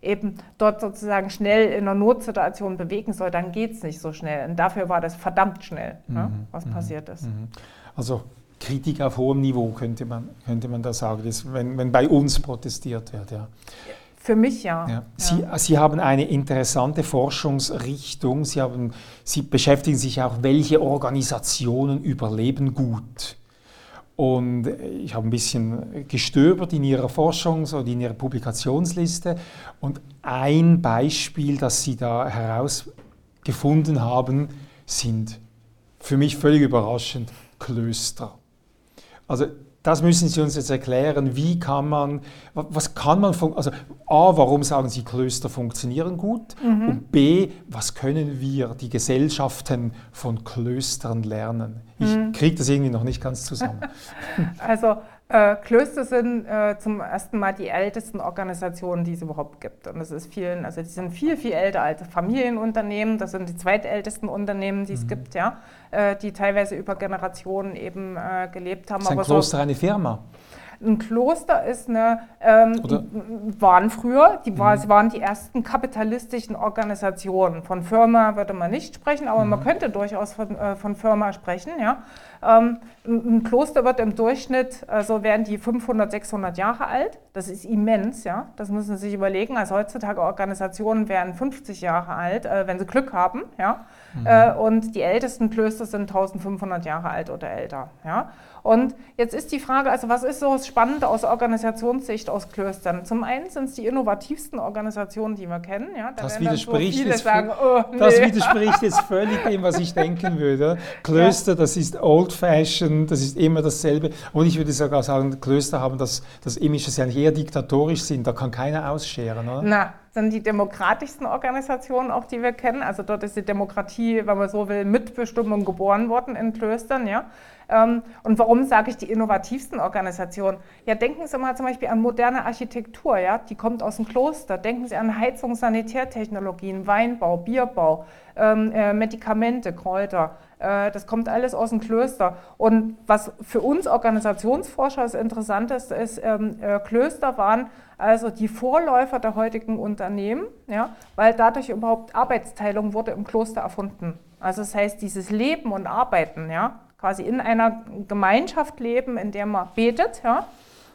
äh, eben dort sozusagen schnell in einer Notsituation bewegen soll, dann geht es nicht so schnell. Und dafür war das verdammt schnell, ja, was passiert ist. Also Kritik auf hohem Niveau könnte man, könnte man da sagen, das, wenn, wenn bei uns protestiert wird. Ja. Für mich ja. Ja. Sie, Sie haben eine interessante Forschungsrichtung. Sie, haben, Sie beschäftigen sich auch, welche Organisationen überleben gut. Und ich habe ein bisschen gestöbert in ihrer Forschungs- oder in ihrer Publikationsliste. Und ein Beispiel, das sie da herausgefunden haben, sind für mich völlig überraschend Klöster. Also das müssen Sie uns jetzt erklären. Wie kann man, was kann man, also A, warum sagen Sie, Klöster funktionieren gut? Mhm. Und B, was können wir, die Gesellschaften von Klöstern lernen? Ich mhm. kriege das irgendwie noch nicht ganz zusammen. [LAUGHS] Also äh, Klöster sind äh, zum ersten Mal die ältesten Organisationen, die es überhaupt gibt. Und das ist vielen, also die sind viel, viel älter als Familienunternehmen. Das sind die zweitältesten Unternehmen, die es mhm. gibt, ja, äh, die teilweise über Generationen eben äh, gelebt haben. Ist ein Kloster so, eine Firma? Ein Kloster ist eine, ähm, waren früher, die war, mhm. sie waren die ersten kapitalistischen Organisationen. Von Firma würde man nicht sprechen, aber mhm. man könnte durchaus von, äh, von Firma sprechen. Ja. Ähm, ein Kloster wird im Durchschnitt, also werden die 500, 600 Jahre alt. Das ist immens, ja. Das müssen Sie sich überlegen. Also heutzutage Organisationen werden 50 Jahre alt, äh, wenn sie Glück haben, ja. Mhm. Äh, und die ältesten Klöster sind 1500 Jahre alt oder älter, ja. Und jetzt ist die Frage, also was ist so das Spannende aus Organisationssicht aus Klöstern? Zum einen sind es die innovativsten Organisationen, die wir kennen. Ja, da das, widerspricht, so jetzt sagen, oh, [LAUGHS] nee. das widerspricht jetzt völlig dem, was ich denken würde. [LAUGHS] Klöster, ja. das ist old-fashioned, das ist immer dasselbe. Und ich würde sogar sagen, Klöster haben das, das Image, dass sie eigentlich eher diktatorisch sind. Da kann keiner ausscheren, oder? Na, sind die demokratischsten Organisationen, auch die wir kennen. Also dort ist die Demokratie, wenn man so will, Mitbestimmung geboren worden in Klöstern. Ja? Ähm, und warum sage ich die innovativsten Organisationen? Ja, denken Sie mal zum Beispiel an moderne Architektur, ja, die kommt aus dem Kloster. Denken Sie an Heizungs-, Sanitärtechnologien, Weinbau, Bierbau, ähm, äh, Medikamente, Kräuter. Äh, das kommt alles aus dem Klöster. Und was für uns Organisationsforscher das Interessanteste ist, ähm, äh, Klöster waren also die Vorläufer der heutigen Unternehmen, ja, weil dadurch überhaupt Arbeitsteilung wurde im Kloster erfunden. Also das heißt, dieses Leben und Arbeiten, ja, quasi in einer Gemeinschaft leben, in der man betet, ja,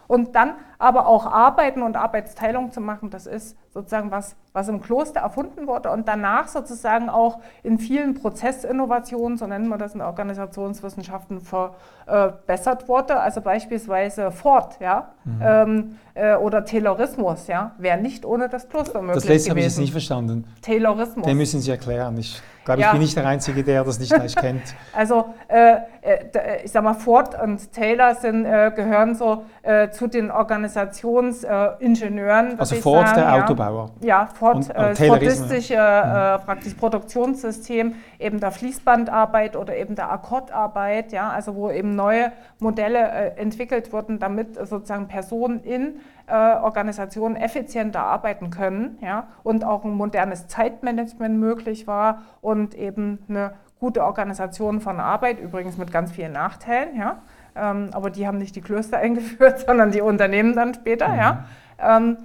und dann aber auch arbeiten und Arbeitsteilung zu machen, das ist sozusagen was, was im Kloster erfunden wurde und danach sozusagen auch in vielen Prozessinnovationen, so nennen wir das in Organisationswissenschaften, verbessert wurde. Also beispielsweise Ford ja, mhm. ähm, äh, oder Taylorismus ja, wäre nicht ohne das Kloster möglich Das letzte habe ich jetzt nicht verstanden. Taylorismus. Den müssen Sie erklären. Ich glaube, ja. ich bin nicht der Einzige, der das nicht gleich kennt. [LAUGHS] Also äh, äh, ich sage mal, Ford und Taylor sind, äh, gehören so äh, zu den Organisationsingenieuren. also Ford, sagen, der ja. Autobauer. Ja, Ford, und, äh, Fordistische ja. Mhm. praktisch Produktionssystem, eben der Fließbandarbeit oder eben der Akkordarbeit, ja, also wo eben neue Modelle entwickelt wurden, damit sozusagen Personen in Organisationen effizienter arbeiten können ja, und auch ein modernes Zeitmanagement möglich war und eben eine gute Organisation von Arbeit, übrigens mit ganz vielen Nachteilen, ja. Ähm, aber die haben nicht die Klöster [LAUGHS] eingeführt, sondern die Unternehmen dann später, mhm. ja. Ähm,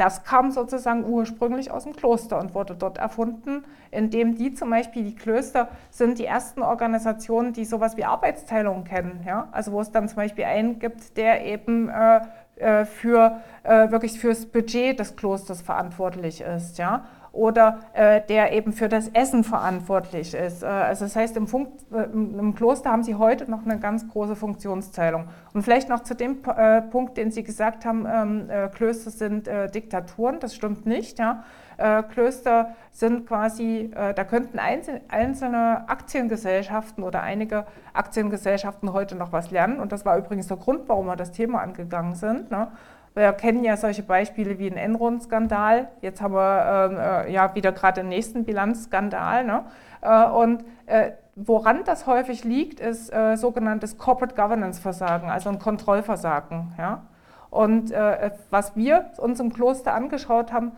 das kam sozusagen ursprünglich aus dem Kloster und wurde dort erfunden, indem die zum Beispiel, die Klöster sind die ersten Organisationen, die sowas wie Arbeitsteilung kennen. Ja? Also wo es dann zum Beispiel einen gibt, der eben äh, äh für, äh, wirklich fürs Budget des Klosters verantwortlich ist. Ja? Oder äh, der eben für das Essen verantwortlich ist. Äh, also das heißt, im, Funk, äh, im, Kloster haben Sie heute noch eine ganz große Funktionsteilung. Und vielleicht noch zu dem äh, Punkt, den Sie gesagt haben, ähm, äh, Klöster sind äh, Diktaturen, das stimmt nicht. Ja? Klöster sind quasi, da könnten einzelne Aktiengesellschaften oder einige Aktiengesellschaften heute noch was lernen. Und das war übrigens der Grund, warum wir das Thema angegangen sind. Ne? Wir kennen ja solche Beispiele wie den Enron-Skandal. Jetzt haben wir ähm, äh, ja wieder gerade den nächsten Bilanzskandal. Ne? Äh, und äh, woran das häufig liegt, ist äh, sogenanntes Corporate Governance-Versagen, also ein Kontrollversagen. Ja? Und äh, was wir uns im Kloster angeschaut haben,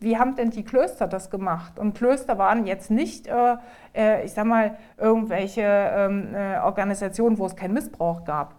wie haben denn die Klöster das gemacht? Und Klöster waren jetzt nicht, äh, ich sag mal, irgendwelche ähm, Organisationen, wo es keinen Missbrauch gab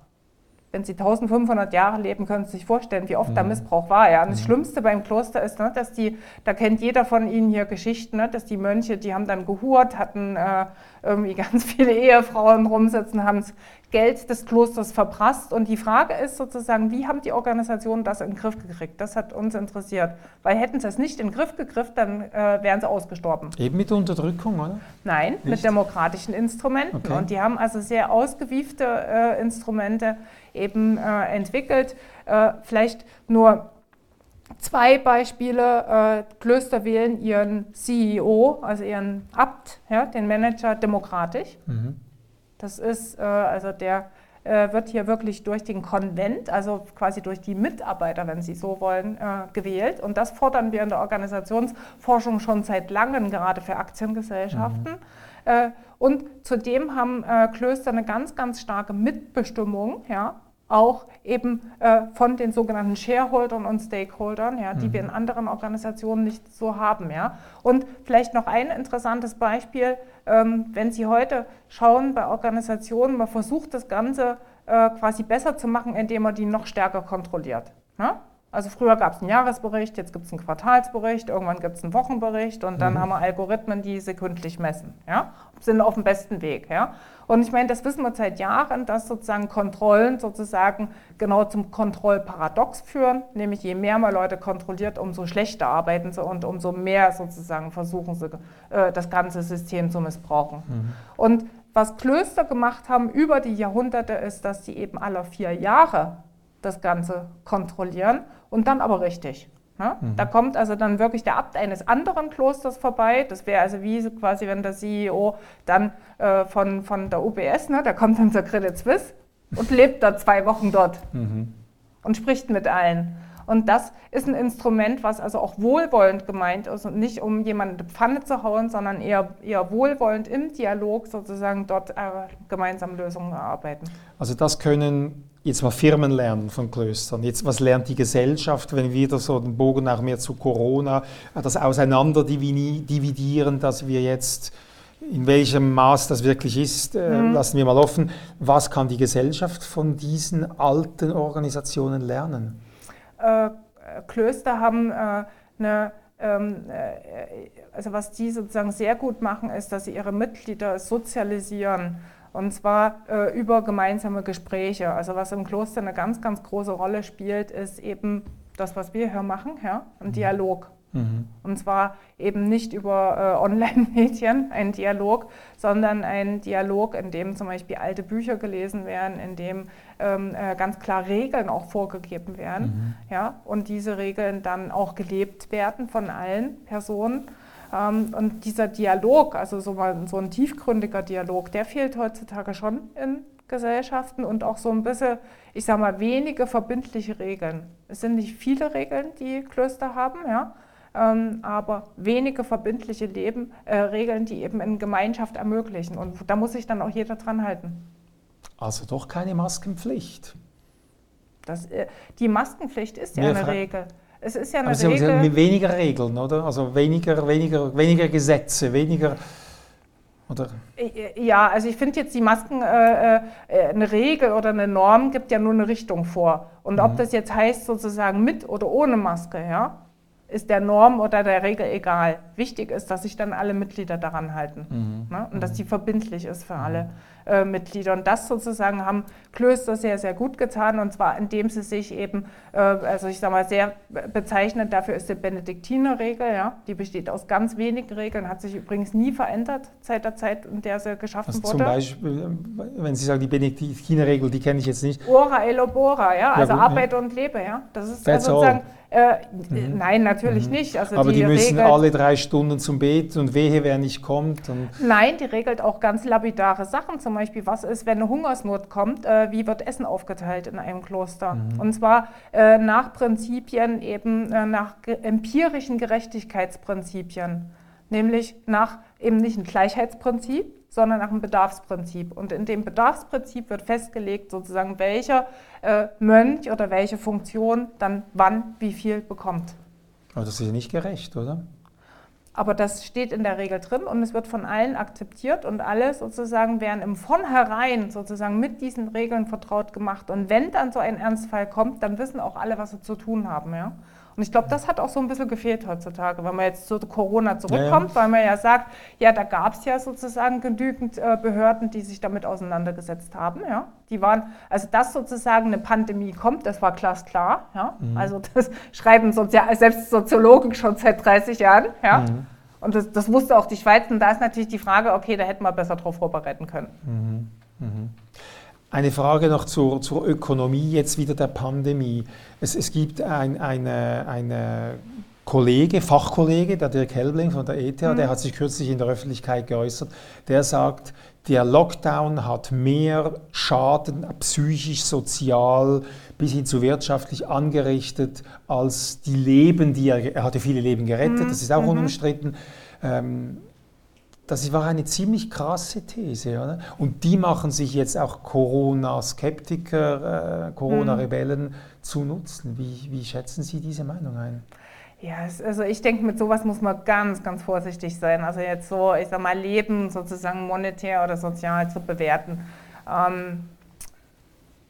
wenn Sie 1500 Jahre leben, können Sie sich vorstellen, wie oft mhm. da Missbrauch war. Ja? Und das mhm. Schlimmste beim Kloster ist, ne, dass die, da kennt jeder von Ihnen hier Geschichten, ne, dass die Mönche, die haben dann gehurt, hatten äh, irgendwie [LAUGHS] ganz viele Ehefrauen rumsitzen, haben Geld des Klosters verprasst. Und die Frage ist sozusagen, wie haben die Organisationen das in den Griff gekriegt? Das hat uns interessiert. Weil hätten sie es nicht in den Griff gekriegt, dann äh, wären sie ausgestorben. Eben mit Unterdrückung, oder? Nein, nicht? mit demokratischen Instrumenten. Okay. Und die haben also sehr ausgewiefte äh, Instrumente eben äh, entwickelt. Äh, vielleicht nur Zwei Beispiele. Äh, Klöster wählen ihren CEO, also ihren Abt, ja, den Manager, demokratisch. Mhm. Das ist, äh, also der äh, wird hier wirklich durch den Konvent, also quasi durch die Mitarbeiter, wenn Sie so wollen, äh, gewählt. Und das fordern wir in der Organisationsforschung schon seit langem, gerade für Aktiengesellschaften. Mhm. Äh, und zudem haben äh, Klöster eine ganz, ganz starke Mitbestimmung, ja, auch eben äh, von den sogenannten Shareholdern und Stakeholdern, ja, die mhm. wir in anderen Organisationen nicht so haben. Ja. Und vielleicht noch ein interessantes Beispiel, ähm, wenn Sie heute schauen bei Organisationen, man versucht das Ganze äh, quasi besser zu machen, indem man die noch stärker kontrolliert. Ja. Also früher gab es einen Jahresbericht, jetzt gibt es einen Quartalsbericht, irgendwann gibt es einen Wochenbericht und dann mhm. haben wir Algorithmen, die sekündlich messen. Ja? Sind auf dem besten Weg. Ja? Und ich meine, das wissen wir seit Jahren, dass sozusagen Kontrollen sozusagen genau zum Kontrollparadox führen, nämlich je mehr man Leute kontrolliert, umso schlechter arbeiten sie und umso mehr sozusagen versuchen sie, äh, das ganze System zu missbrauchen. Mhm. Und was Klöster gemacht haben über die Jahrhunderte ist, dass sie eben alle vier Jahre das Ganze kontrollieren und dann aber richtig. Ne? Mhm. Da kommt also dann wirklich der Abt eines anderen Klosters vorbei. Das wäre also wie quasi, wenn der CEO dann äh, von, von der UBS, ne, der kommt dann zur Credit Suisse und [LAUGHS] lebt da zwei Wochen dort mhm. und spricht mit allen. Und das ist ein Instrument, was also auch wohlwollend gemeint ist und nicht um jemanden in die Pfanne zu hauen, sondern eher, eher wohlwollend im Dialog sozusagen dort äh, gemeinsam Lösungen erarbeiten. Also das können jetzt mal Firmen lernen von Klöstern. Jetzt, was lernt die Gesellschaft, wenn wir wieder so den Bogen auch mehr zu Corona, äh, das auseinander dividieren, dass wir jetzt in welchem Maß das wirklich ist, äh, mhm. lassen wir mal offen. Was kann die Gesellschaft von diesen alten Organisationen lernen? Äh, Klöster haben äh, eine ähm, äh, also was die sozusagen sehr gut machen, ist, dass sie ihre Mitglieder sozialisieren. Und zwar äh, über gemeinsame Gespräche. Also was im Kloster eine ganz, ganz große Rolle spielt, ist eben das, was wir hier machen, ja, ein mhm. Dialog. Mhm. Und zwar eben nicht über äh, Online-Medien, [LAUGHS] ein Dialog, sondern ein Dialog, in dem zum Beispiel alte Bücher gelesen werden, in dem ähm, äh, ganz klar Regeln auch vorgegeben werden. Mhm. Ja, und diese Regeln dann auch gelebt werden von allen Personen. Ähm, und dieser Dialog, also so, mal, so ein tiefgründiger Dialog, der fehlt heutzutage schon in Gesellschaften und auch so ein bisschen, ich sage mal, wenige verbindliche Regeln. Es sind nicht viele Regeln, die Klöster haben, ja, ähm, aber wenige verbindliche Leben, äh, Regeln, die eben in Gemeinschaft ermöglichen. Und da muss sich dann auch jeder dran halten. Also doch keine Maskenpflicht. Das, äh, die Maskenpflicht ist ja eine Regel. Es ist ja eine Aber Regel. Also weniger Regeln, oder? Also weniger, weniger, weniger Gesetze, weniger. Oder? Ja, also ich finde jetzt die Masken, äh, äh, eine Regel oder eine Norm gibt ja nur eine Richtung vor. Und mhm. ob das jetzt heißt sozusagen mit oder ohne Maske, ja, ist der Norm oder der Regel egal. Wichtig ist, dass sich dann alle Mitglieder daran halten mhm. ne? und dass die verbindlich ist für alle. Mhm. Äh, Mitglieder. Und das sozusagen haben Klöster sehr, sehr gut getan. Und zwar indem sie sich eben, äh, also ich sage mal, sehr bezeichnend dafür ist die Benediktinerregel. Ja? Die besteht aus ganz wenigen Regeln, hat sich übrigens nie verändert seit der Zeit, in der sie geschaffen also wurde. Zum Beispiel, wenn Sie sagen, die Benediktinerregel, die kenne ich jetzt nicht. Ora elobora, ja, also ja, Arbeit und Lebe. Ja? Das ist also sozusagen. Äh, mhm. Nein, natürlich mhm. nicht. Also Aber die, die müssen regelt, alle drei Stunden zum Beten und wehe, wer nicht kommt. nein, die regelt auch ganz lapidare Sachen. Zum Beispiel, was ist, wenn eine Hungersnot kommt, äh, wie wird Essen aufgeteilt in einem Kloster? Mhm. Und zwar äh, nach Prinzipien, eben äh, nach empirischen Gerechtigkeitsprinzipien. Nämlich nach eben nicht ein Gleichheitsprinzip, sondern nach einem Bedarfsprinzip. Und in dem Bedarfsprinzip wird festgelegt, sozusagen, welcher äh, Mönch oder welche Funktion dann wann wie viel bekommt. Aber das ist ja nicht gerecht, oder? Aber das steht in der Regel drin und es wird von allen akzeptiert und alle sozusagen werden im Vornherein sozusagen mit diesen Regeln vertraut gemacht. Und wenn dann so ein Ernstfall kommt, dann wissen auch alle, was sie zu tun haben. Ja? Und ich glaube, das hat auch so ein bisschen gefehlt heutzutage, wenn man jetzt zu Corona zurückkommt, ja, ja. weil man ja sagt, ja, da gab es ja sozusagen genügend äh, Behörden, die sich damit auseinandergesetzt haben. Ja? Die waren, also dass sozusagen eine Pandemie kommt, das war glasklar. Ja? Mhm. Also das schreiben Sozial selbst Soziologen schon seit 30 Jahren. Ja? Mhm. Und das, das, wusste auch die Schweiz. Und da ist natürlich die Frage, okay, da hätten wir besser darauf vorbereiten können. Mhm. Eine Frage noch zur, zur, Ökonomie jetzt wieder der Pandemie. Es, es gibt ein, eine, eine Kollege, Fachkollege, der Dirk Helbling von der ETH, mhm. der hat sich kürzlich in der Öffentlichkeit geäußert, der sagt, der Lockdown hat mehr Schaden psychisch, sozial bis hin zu wirtschaftlich angerichtet als die Leben, die er, er hatte viele Leben gerettet, mhm. das ist auch mhm. unumstritten. Ähm, das war eine ziemlich krasse These. Oder? Und die machen sich jetzt auch Corona-Skeptiker, äh, Corona-Rebellen mhm. zu nutzen. Wie, wie schätzen Sie diese Meinung ein? Ja, also ich denke, mit sowas muss man ganz, ganz vorsichtig sein. Also jetzt so, ich sag mal, Leben sozusagen monetär oder sozial zu bewerten. Ähm,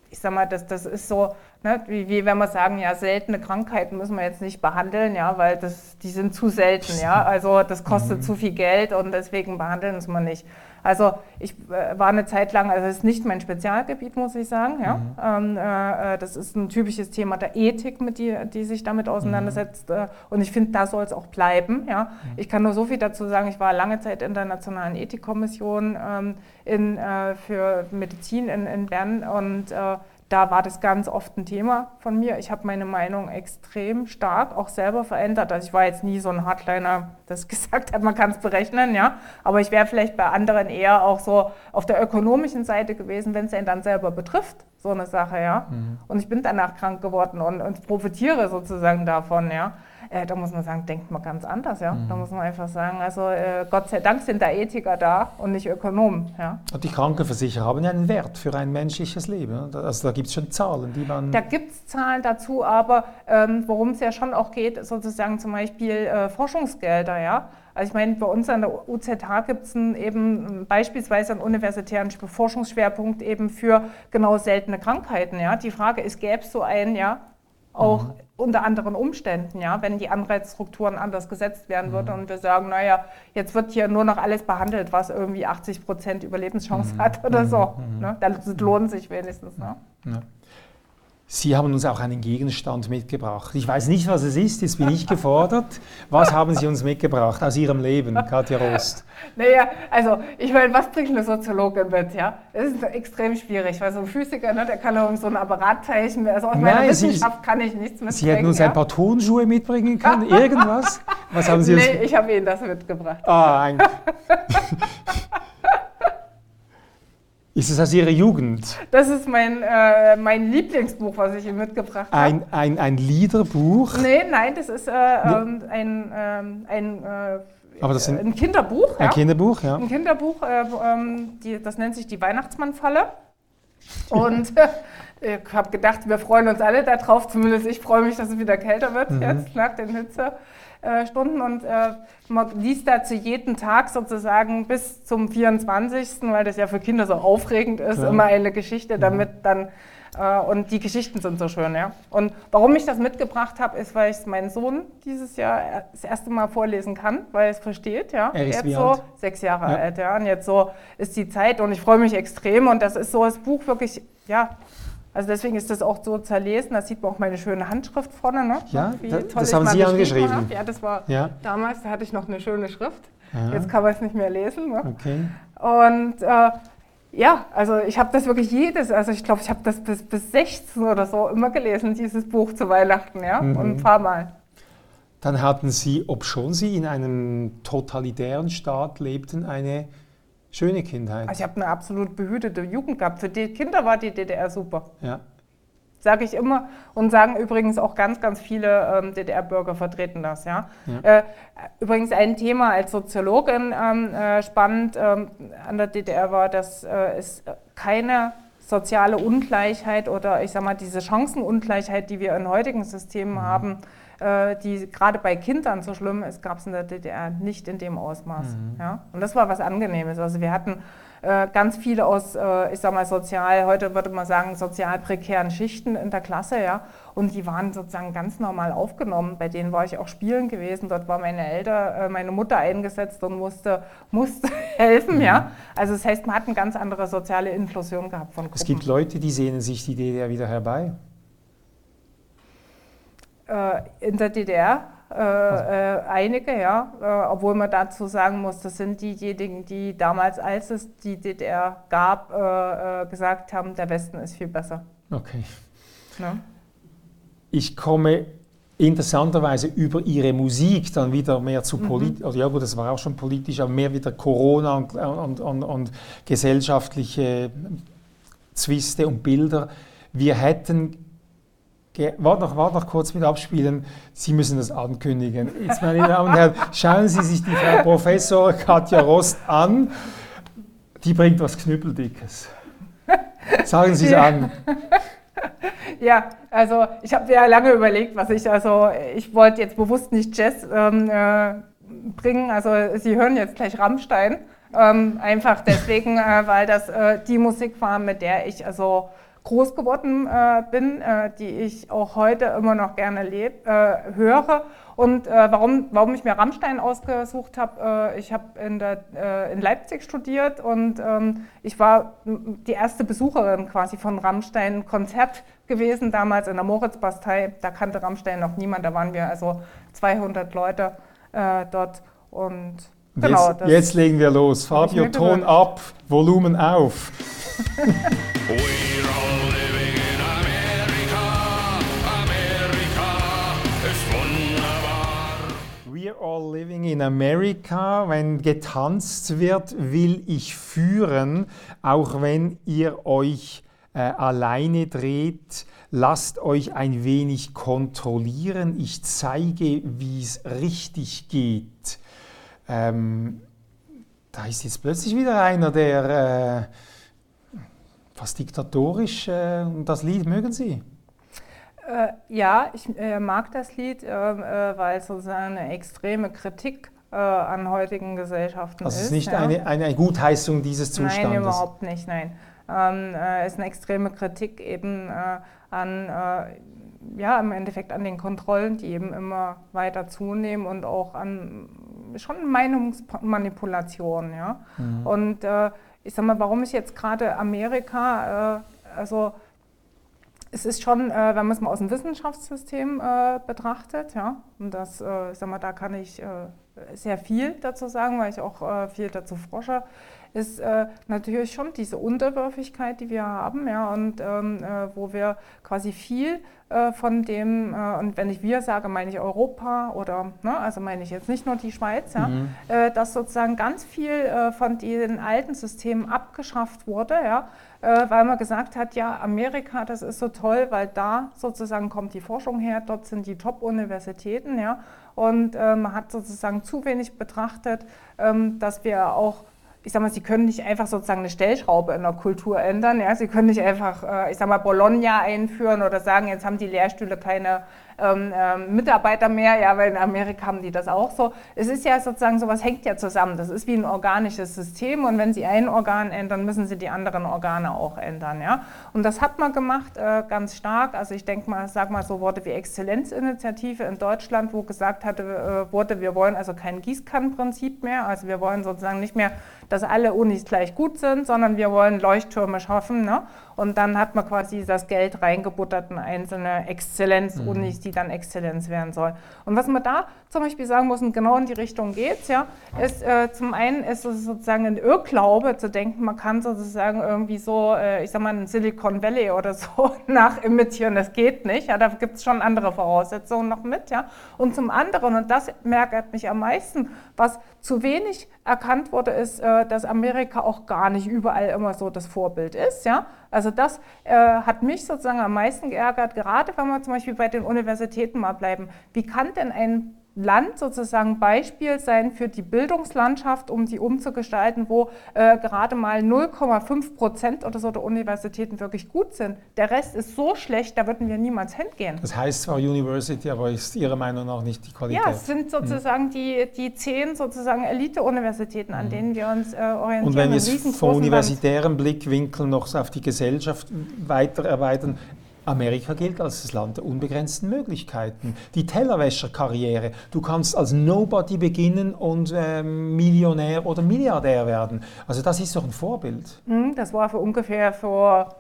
ich sag mal, das, das ist so, ne, wie, wie wenn wir sagen, ja, seltene Krankheiten müssen wir jetzt nicht behandeln, ja, weil das, die sind zu selten, ja. Also das kostet mhm. zu viel Geld und deswegen behandeln es wir nicht. Also ich äh, war eine Zeit lang, also es ist nicht mein Spezialgebiet, muss ich sagen. Ja? Mhm. Ähm, äh, das ist ein typisches Thema der Ethik, mit die, die sich damit auseinandersetzt. Mhm. Äh, und ich finde, da soll es auch bleiben. Ja? Mhm. Ich kann nur so viel dazu sagen, ich war lange Zeit in der Nationalen Ethikkommission ähm, in, äh, für Medizin in, in Bern und äh, da war das ganz oft ein Thema von mir. Ich habe meine Meinung extrem stark auch selber verändert. Also ich war jetzt nie so ein Hardliner, das [LAUGHS] gesagt hat, man kann es berechnen, ja. Aber ich wäre vielleicht bei anderen eher auch so auf der ökonomischen Seite gewesen, wenn es einen dann selber betrifft, so eine Sache, ja. Mhm. Und ich bin danach krank geworden und, und profitiere sozusagen davon, ja. Äh, da muss man sagen, denkt man ganz anders. Ja? Mhm. Da muss man einfach sagen, also äh, Gott sei Dank sind da Ethiker da und nicht Ökonomen. Ja? Und die Krankenversicherer haben ja einen Wert für ein menschliches Leben. Also da gibt es schon Zahlen, die man... Da gibt es Zahlen dazu, aber ähm, worum es ja schon auch geht, sozusagen zum Beispiel äh, Forschungsgelder. Ja? Also ich meine, bei uns an der UZH gibt es eben beispielsweise einen universitären Forschungsschwerpunkt eben für genau seltene Krankheiten. Ja? Die Frage ist, gäbe es so einen, ja, auch mhm. unter anderen Umständen, ja, wenn die Anreizstrukturen anders gesetzt werden würden mhm. und wir sagen, naja, jetzt wird hier nur noch alles behandelt, was irgendwie 80 Prozent Überlebenschance mhm. hat oder so. Mhm. mhm. Ne? Das lohnt sich wenigstens. Ne? Ja. Sie haben uns auch einen Gegenstand mitgebracht. Ich weiß nicht, was es ist, jetzt bin ich gefordert. Was haben Sie uns mitgebracht aus Ihrem Leben, Katja Rost? Naja, also ich meine, was bringt eine Soziologin mit? Ja? Das ist extrem schwierig, weil so ein Physiker, ne, der kann auch so ein Apparat zeichnen. Also aus Nein, meiner Wissenschaft Sie, kann ich nichts mitbringen. Sie hätten uns ja? ein paar Tonschuhe mitbringen können, irgendwas? Was haben Sie nee, uns? ich habe Ihnen das mitgebracht. Ah, ein [LAUGHS] Ist es aus Ihrer Jugend? Das ist mein, äh, mein Lieblingsbuch, was ich Ihnen mitgebracht habe. Ein, ein, ein Liederbuch? Nee, nein, das ist äh, ähm, ein, ähm, ein, äh, Aber das sind ein Kinderbuch. Ein ja? Kinderbuch, ja. Ein Kinderbuch, äh, ähm, die, das nennt sich die Weihnachtsmannfalle. [LAUGHS] Und ich habe gedacht, wir freuen uns alle darauf, zumindest ich freue mich, dass es wieder kälter wird mhm. jetzt nach den Hitze. Äh, Stunden und äh, man liest dazu jeden Tag sozusagen bis zum 24., weil das ja für Kinder so aufregend ist, Klar. immer eine Geschichte, mhm. damit dann äh, und die Geschichten sind so schön, ja. Und warum ich das mitgebracht habe, ist, weil ich meinen Sohn dieses Jahr das erste Mal vorlesen kann, weil er es versteht, ja. Er ist jetzt so alt? sechs Jahre ja. alt, ja. Und jetzt so ist die Zeit und ich freue mich extrem und das ist so das Buch wirklich, ja, also deswegen ist das auch so zerlesen, da sieht man auch meine schöne Handschrift vorne. Ne? Ja, Wie das, das haben Sie angeschrieben. Habe. Ja, das war ja. damals, da hatte ich noch eine schöne Schrift. Ja. Jetzt kann man es nicht mehr lesen. Ne? Okay. Und äh, ja, also ich habe das wirklich jedes, also ich glaube, ich habe das bis, bis 16 oder so immer gelesen, dieses Buch zu Weihnachten, ja, mhm. und ein paar Mal. Dann hatten Sie, obschon Sie in einem totalitären Staat lebten, eine Schöne Kindheit. Also ich habe eine absolut behütete Jugend gehabt. Für die Kinder war die DDR super. Ja. Sage ich immer und sagen übrigens auch ganz, ganz viele ähm, DDR-Bürger vertreten das. Ja? ja. Äh, übrigens ein Thema als Soziologin ähm, äh, spannend ähm, an der DDR war, dass äh, es keine soziale Ungleichheit oder ich sage mal diese Chancenungleichheit, die wir in heutigen Systemen mhm. haben, die gerade bei Kindern so schlimm ist, gab es in der DDR nicht in dem Ausmaß. Mhm. Ja? Und das war was Angenehmes. Also wir hatten äh, ganz viele aus, äh, ich sag mal, sozial, heute würde man sagen, sozial prekären Schichten in der Klasse, ja. Und die waren sozusagen ganz normal aufgenommen. Bei denen war ich auch spielen gewesen. Dort war meine Eltern, äh, meine Mutter eingesetzt und musste, musste [LAUGHS] helfen, mhm. ja. Also das heißt, man hat eine ganz andere soziale Inklusion gehabt von Gruppen. Es gibt Leute, die sehnen sich die DDR wieder herbei. In der DDR äh, äh, einige, ja, äh, obwohl man dazu sagen muss, das sind diejenigen, die damals, als es die DDR gab, äh, äh, gesagt haben, der Westen ist viel besser. Okay. Ja? Ich komme interessanterweise über ihre Musik dann wieder mehr zu politisch, mhm. also ja gut, das war auch schon politisch, aber mehr wieder Corona und, und, und, und gesellschaftliche Zwiste und Bilder. Wir hätten Warte noch, wart noch kurz mit abspielen. Sie müssen das ankündigen. Jetzt, meine Damen und Herren, schauen Sie sich die Frau Professor Katja Rost an. Die bringt was Knüppeldickes. Sagen Sie es ja. an. Ja, also ich habe ja lange überlegt, was ich, also ich wollte jetzt bewusst nicht Jazz ähm, äh, bringen. Also Sie hören jetzt gleich Rammstein. Ähm, einfach deswegen, äh, weil das äh, die Musik war, mit der ich also groß geworden äh, bin, äh, die ich auch heute immer noch gerne leb, äh, höre. Und äh, warum, warum ich mir Rammstein ausgesucht habe, äh, ich habe in, äh, in Leipzig studiert und ähm, ich war die erste Besucherin quasi von Rammstein Konzert gewesen, damals in der Moritzbastei. Da kannte Rammstein noch niemand, da waren wir also 200 Leute dort und Genau, jetzt, jetzt, legen wir los. Fabio, Ton ab, Volumen auf. We're all living in America. Wenn getanzt wird, will ich führen, auch wenn ihr euch äh, alleine dreht. Lasst euch ein wenig kontrollieren. Ich zeige, wie es richtig geht. Ähm, da ist jetzt plötzlich wieder einer, der äh, fast diktatorisch äh, das Lied mögen Sie? Äh, ja, ich äh, mag das Lied, ähm, äh, weil es sozusagen eine extreme Kritik äh, an heutigen Gesellschaften also ist. Also es ist nicht ja. eine, eine Gutheißung dieses Zustandes? Nein, überhaupt nicht, nein. Ähm, es ist eine extreme Kritik eben äh, an, ja, im Endeffekt an den Kontrollen, die eben immer weiter zunehmen und auch an schon Meinungsmanipulation, ja. Mhm. Und ich sag mal, warum ich jetzt gerade Amerika, also es ist schon, äh, wenn man es mal aus dem Wissenschaftssystem äh, betrachtet, ja, und das, äh, sag mal, da kann ich äh, sehr viel dazu sagen, weil ich auch äh, viel dazu forsche, ist äh, natürlich schon diese Unterwürfigkeit, die wir haben, ja, und ähm, wo wir quasi viel von dem, und wenn ich wir sage, meine ich Europa oder, ne, also meine ich jetzt nicht nur die Schweiz, ja, mhm. dass sozusagen ganz viel von den alten Systemen abgeschafft wurde, ja, äh, weil man gesagt hat, ja, Amerika, das ist so toll, weil da sozusagen kommt die Forschung her, dort sind die Top-Universitäten, ja, und äh, man hat sozusagen zu wenig betrachtet, ähm, dass wir auch ich sag mal, Sie können nicht einfach sozusagen eine Stellschraube in der Kultur ändern. Ja? Sie können nicht einfach, äh, ich sag mal, Bologna einführen oder sagen, jetzt haben die Lehrstühle keine ähm, ähm, Mitarbeiter mehr, ja, weil in Amerika haben die das auch so. Es ist ja sozusagen, sowas hängt ja zusammen. Das ist wie ein organisches System und wenn Sie ein Organ ändern, müssen Sie die anderen Organe auch ändern, ja. Und das hat man gemacht, äh, ganz stark. Also ich denke mal, sag mal so Worte wie Exzellenzinitiative in Deutschland, wo gesagt hatte, äh, wurde, wir wollen also kein Gießkannenprinzip mehr, also wir wollen sozusagen nicht mehr, dass alle Unis gleich gut sind, sondern wir wollen Leuchttürme schaffen, ne? Und dann hat man quasi das Geld reingebuttert in einzelne Exzellenzunis, mhm. die dann Exzellenz werden soll. Und was man da zum Beispiel sagen muss, und genau in die Richtung geht es, ja, ist äh, zum einen ist es sozusagen ein Irrglaube zu denken, man kann sozusagen irgendwie so, äh, ich sag mal, in Silicon Valley oder so [LAUGHS] nachimitieren. Das geht nicht. Ja, da gibt es schon andere Voraussetzungen noch mit. Ja. Und zum anderen, und das merkt mich am meisten, was zu wenig erkannt wurde, ist, äh, dass Amerika auch gar nicht überall immer so das Vorbild ist. Ja? Also das äh, hat mich sozusagen am meisten geärgert, gerade wenn wir zum Beispiel bei den Universitäten mal bleiben. Wie kann denn ein Land sozusagen Beispiel sein für die Bildungslandschaft, um die umzugestalten, wo äh, gerade mal 0,5 Prozent oder so der Universitäten wirklich gut sind. Der Rest ist so schlecht, da würden wir niemals hingehen. Das heißt zwar University, aber ist Ihrer Meinung nach nicht die Qualität? Ja, es sind sozusagen mhm. die, die zehn sozusagen Elite-Universitäten, an mhm. denen wir uns äh, orientieren. Und wenn wir es vom universitären Blickwinkel noch auf die Gesellschaft weiter erweitern, Amerika gilt als das Land der unbegrenzten Möglichkeiten. Die Tellerwäscherkarriere. Du kannst als Nobody beginnen und äh, Millionär oder Milliardär werden. Also das ist doch ein Vorbild. Mhm, das war für ungefähr vor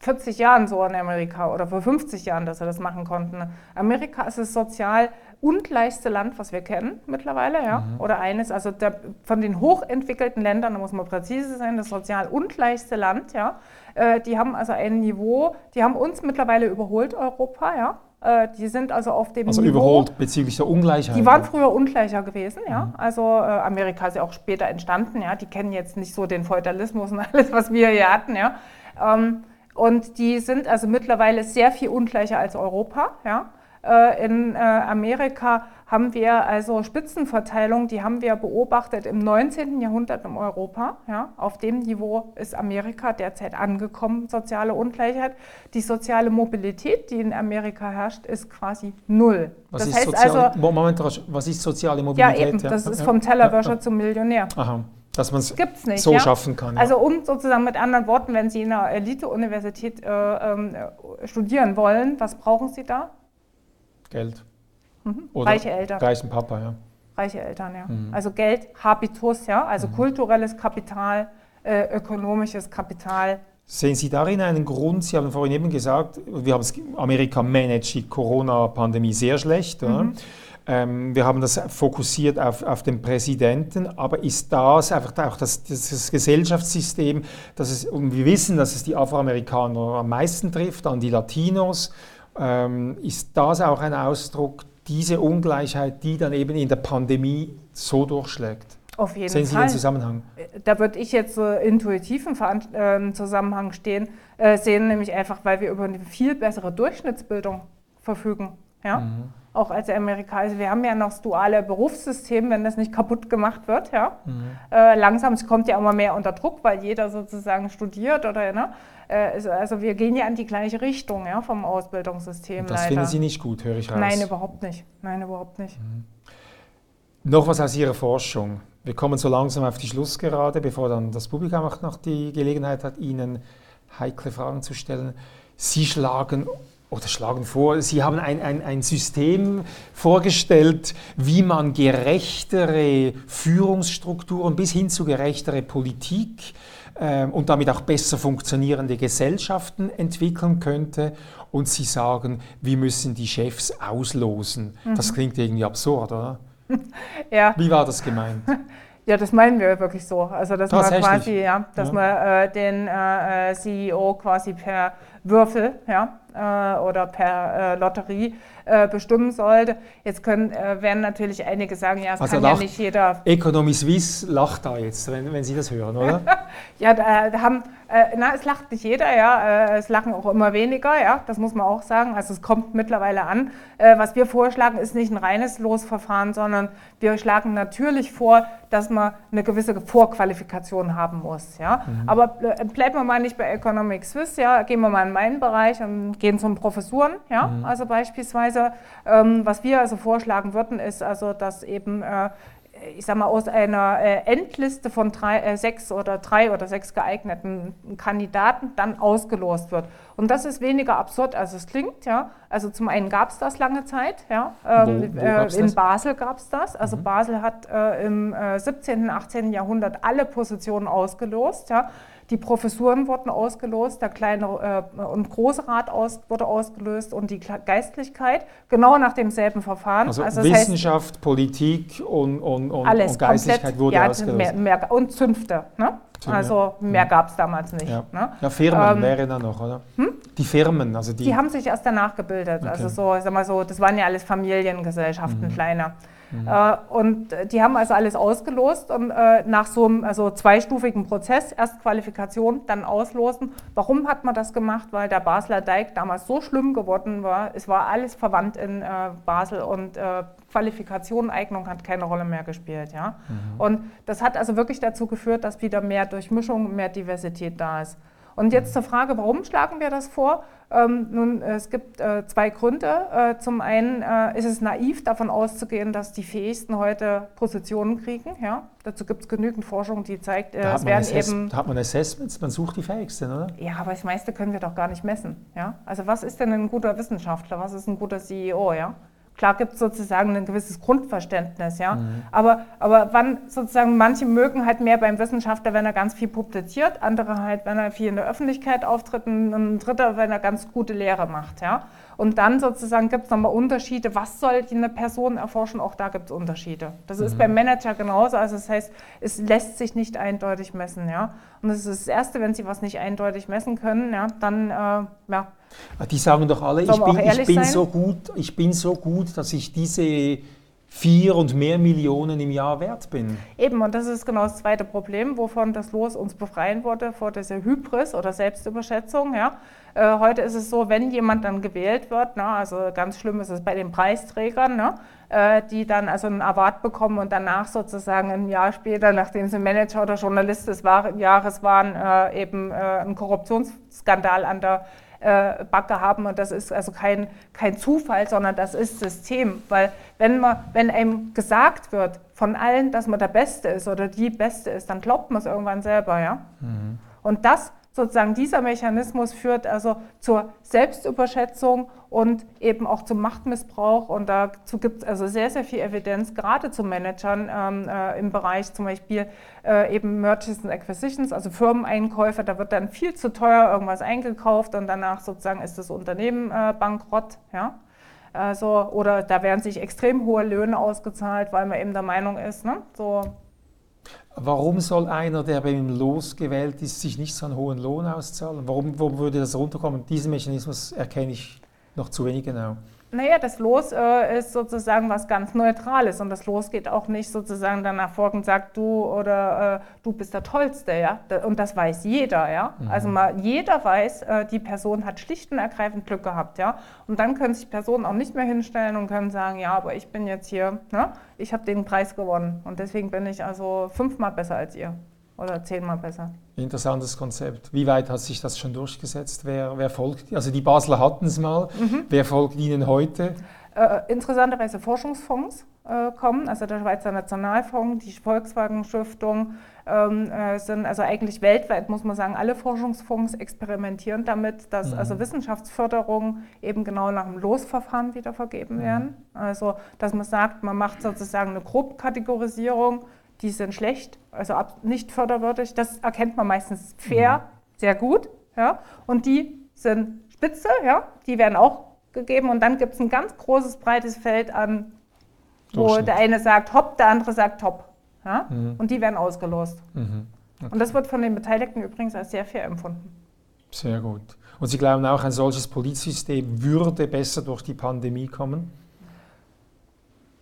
40 Jahren so in Amerika oder vor 50 Jahren, dass wir das machen konnten. Amerika ist das sozial ungleichste Land, was wir kennen mittlerweile, ja, mhm. oder eines, also der, von den hochentwickelten Ländern, da muss man präzise sein, das sozial ungleichste Land, ja. Äh, die haben also ein Niveau, die haben uns mittlerweile überholt, Europa, ja. Äh, die sind also auf dem also Niveau. überholt bezüglich der Ungleichheit. Die waren früher ungleicher gewesen, ja. Mhm. Also äh, Amerika ist ja auch später entstanden, ja. Die kennen jetzt nicht so den Feudalismus und [LAUGHS] alles, was wir hier hatten, ja. Ähm, und die sind also mittlerweile sehr viel ungleicher als Europa, ja. Äh, in äh, Amerika haben wir also Spitzenverteilung, die haben wir beobachtet im 19. Jahrhundert in Europa. Ja. Auf dem Niveau ist Amerika derzeit angekommen, soziale Ungleichheit. Die soziale Mobilität, die in Amerika herrscht, ist quasi null. Was, das ist, heißt sozial, also, Moment, was ist soziale Mobilität? Ja, eben, das ja. ist vom Tellerwäscher ja. zum Millionär. Aha dass man es so ja? schaffen kann. Ja. Also um sozusagen mit anderen Worten, wenn Sie in einer Elite-Universität äh, äh, studieren wollen, was brauchen Sie da? Geld. Mhm. Reiche Eltern. Reichen Papa, ja. Reiche Eltern, ja. Mhm. Also Geld, Habitus, ja, also mhm. kulturelles Kapital, äh, ökonomisches Kapital. Sehen Sie darin einen Grund? Sie haben vorhin eben gesagt, wir haben es, Amerika managt die Corona-Pandemie sehr schlecht. Mhm. Ähm, wir haben das fokussiert auf, auf den Präsidenten, aber ist das einfach auch das, das Gesellschaftssystem, dass es, und wir wissen, dass es die Afroamerikaner am meisten trifft, dann die Latinos, ähm, ist das auch ein Ausdruck, diese Ungleichheit, die dann eben in der Pandemie so durchschlägt? Auf jeden Sehen Sie Fall. den Zusammenhang? Äh, da würde ich jetzt so intuitiv im äh, Zusammenhang stehen, äh, sehen, nämlich einfach, weil wir über eine viel bessere Durchschnittsbildung verfügen. Ja? Mhm. Auch als Amerikaner. Also wir haben ja noch das duale Berufssystem, wenn das nicht kaputt gemacht wird. Ja? Mhm. Äh, langsam, es kommt ja immer mehr unter Druck, weil jeder sozusagen studiert oder ne? Äh, also wir gehen ja in die gleiche Richtung ja, vom Ausbildungssystem. Das leider. finden Sie nicht gut, höre ich raus. Nein, überhaupt nicht. Nein, überhaupt nicht. Mhm. Noch was aus Ihrer Forschung. Wir kommen so langsam auf die Schlussgerade, bevor dann das Publikum auch noch die Gelegenheit hat, Ihnen heikle Fragen zu stellen. Sie schlagen oder schlagen vor, Sie haben ein, ein, ein System vorgestellt, wie man gerechtere Führungsstrukturen bis hin zu gerechtere Politik ähm, und damit auch besser funktionierende Gesellschaften entwickeln könnte. Und sie sagen, wir müssen die Chefs auslosen. Mhm. Das klingt irgendwie absurd, oder? [LAUGHS] ja. Wie war das gemeint? [LAUGHS] Ja, das meinen wir wirklich so. Also dass man quasi, ja, dass ja. man äh, den äh, äh CEO quasi per Würfel, ja, äh, oder per äh, Lotterie äh, bestimmen sollte. Jetzt können, werden natürlich einige sagen, ja, es also kann ja nicht jeder. Economy Suisse lacht da jetzt, wenn, wenn Sie das hören, oder? [LAUGHS] ja, da haben äh, na, es lacht nicht jeder, ja. Äh, es lachen auch immer weniger, ja. Das muss man auch sagen. Also es kommt mittlerweile an. Äh, was wir vorschlagen, ist nicht ein reines Losverfahren, sondern wir schlagen natürlich vor, dass man eine gewisse Vorqualifikation haben muss, ja. Mhm. Aber äh, bleiben wir mal nicht bei Economic Swiss, ja. Gehen wir mal in meinen Bereich und gehen zum Professuren, ja. Mhm. Also beispielsweise, ähm, was wir also vorschlagen würden, ist also, dass eben äh, ich sag mal, aus einer äh, Endliste von drei, äh, sechs oder drei oder sechs geeigneten Kandidaten dann ausgelost wird. Und das ist weniger absurd, als es klingt. Ja? Also zum einen gab es das lange Zeit. Ja? Ähm, wo, wo äh, in das? Basel gab es das. Also mhm. Basel hat äh, im 17., und 18. Jahrhundert alle Positionen ausgelost. Ja? Die Professuren wurden ausgelost, der kleine äh, und große Rat aus, wurde ausgelöst und die Geistlichkeit genau nach demselben Verfahren. Also, also Wissenschaft, heißt, Politik und, und, und, alles und Geistlichkeit komplett, wurde ja, ausgelöst. Mehr, mehr, und Zünfte. Ne? Also mehr mhm. gab es damals nicht. Ja, ne? ja Firmen ähm, wäre dann noch, oder? Hm? Die Firmen, also die. Die haben sich erst danach gebildet. Also okay. Also so, ich sag mal so, das waren ja alles Familiengesellschaften, mhm. kleine. Mhm. Äh, und die haben also alles ausgelost und äh, nach so einem also zweistufigen Prozess, erst Qualifikation, dann auslosen. Warum hat man das gemacht? Weil der Basler Dijk damals so schlimm geworden war. Es war alles verwandt in äh, Basel und äh, Qualifikation, Eignung hat keine Rolle mehr gespielt. Ja? Mhm. Und das hat also wirklich dazu geführt, dass wieder mehr Durchmischung, mehr Diversität da ist. Und jetzt zur Frage, warum schlagen wir das vor? Ähm, nun, es gibt äh, zwei Gründe. Äh, zum einen äh, ist es naiv, davon auszugehen, dass die Fähigsten heute Positionen kriegen. Ja? Dazu gibt es genügend Forschung, die zeigt, äh, es werden eben. Da hat man Assessments, man sucht die Fähigsten, oder? Ja, aber das meiste können wir doch gar nicht messen. Ja? Also, was ist denn ein guter Wissenschaftler? Was ist ein guter CEO? Ja? Klar gibt es sozusagen ein gewisses Grundverständnis, ja. Mhm. Aber, aber wann sozusagen, manche mögen halt mehr beim Wissenschaftler, wenn er ganz viel publiziert, andere halt, wenn er viel in der Öffentlichkeit auftritt, und ein dritter, wenn er ganz gute Lehre macht, ja. Und dann sozusagen gibt es nochmal Unterschiede, was soll eine Person erforschen, auch da gibt es Unterschiede. Das mhm. ist beim Manager genauso, also das heißt, es lässt sich nicht eindeutig messen, ja. Und das ist das Erste, wenn Sie was nicht eindeutig messen können, ja, dann, äh, ja, die sagen doch alle, ich bin, ich bin, so gut, ich bin so gut, dass ich diese vier und mehr Millionen im Jahr wert bin. Eben, und das ist genau das zweite Problem, wovon das Los uns befreien wollte, vor dieser Hybris oder Selbstüberschätzung. Ja. Äh, heute ist es so, wenn jemand dann gewählt wird, na, also ganz schlimm ist es bei den Preisträgern, ne, äh, die dann also einen Award bekommen und danach sozusagen ein Jahr später, nachdem sie Manager oder Journalist des Jahres waren, äh, eben äh, einen Korruptionsskandal an der äh, Backe haben. Und das ist also kein, kein Zufall, sondern das ist System. Weil wenn, man, wenn einem gesagt wird von allen, dass man der Beste ist oder die Beste ist, dann glaubt man es irgendwann selber. Ja? Mhm. Und das sozusagen dieser Mechanismus führt also zur Selbstüberschätzung und eben auch zum Machtmissbrauch. Und dazu gibt es also sehr, sehr viel Evidenz, gerade zu Managern ähm, äh, im Bereich zum Beispiel äh, eben Mergers and Acquisitions, also Firmeneinkäufe. Da wird dann viel zu teuer irgendwas eingekauft und danach sozusagen ist das Unternehmen äh, bankrott. Ja? Also, oder da werden sich extrem hohe Löhne ausgezahlt, weil man eben der Meinung ist, ne? so Warum soll einer, der bei ihm losgewählt ist, sich nicht so einen hohen Lohn auszahlen? Warum, warum würde das runterkommen? Diesen Mechanismus erkenne ich noch zu wenig genau. Naja, das Los äh, ist sozusagen was ganz Neutrales und das Los geht auch nicht sozusagen danach vor und sagt, du oder äh, du bist der Tollste, ja. Und das weiß jeder, ja. Mhm. Also mal jeder weiß, äh, die Person hat schlicht und ergreifend Glück gehabt, ja. Und dann können sich Personen auch nicht mehr hinstellen und können sagen, ja, aber ich bin jetzt hier, ne? ich habe den Preis gewonnen und deswegen bin ich also fünfmal besser als ihr oder zehnmal besser. Interessantes Konzept. Wie weit hat sich das schon durchgesetzt? Wer, wer folgt? Also die Basler hatten es mal. Mhm. Wer folgt Ihnen heute? Äh, interessanterweise Forschungsfonds äh, kommen, also der Schweizer Nationalfonds, die Volkswagen Stiftung ähm, äh, sind also eigentlich weltweit, muss man sagen, alle Forschungsfonds experimentieren damit, dass mhm. also Wissenschaftsförderung eben genau nach dem Losverfahren wieder vergeben mhm. werden. Also dass man sagt, man macht sozusagen eine Grobkategorisierung die sind schlecht, also nicht förderwürdig. Das erkennt man meistens fair, mhm. sehr gut. Ja? Und die sind spitze, ja? die werden auch gegeben. Und dann gibt es ein ganz großes, breites Feld an, wo der eine sagt hopp, der andere sagt top. Ja? Mhm. Und die werden ausgelost. Mhm. Okay. Und das wird von den Beteiligten übrigens als sehr fair empfunden. Sehr gut. Und Sie glauben auch, ein solches Polizsystem würde besser durch die Pandemie kommen?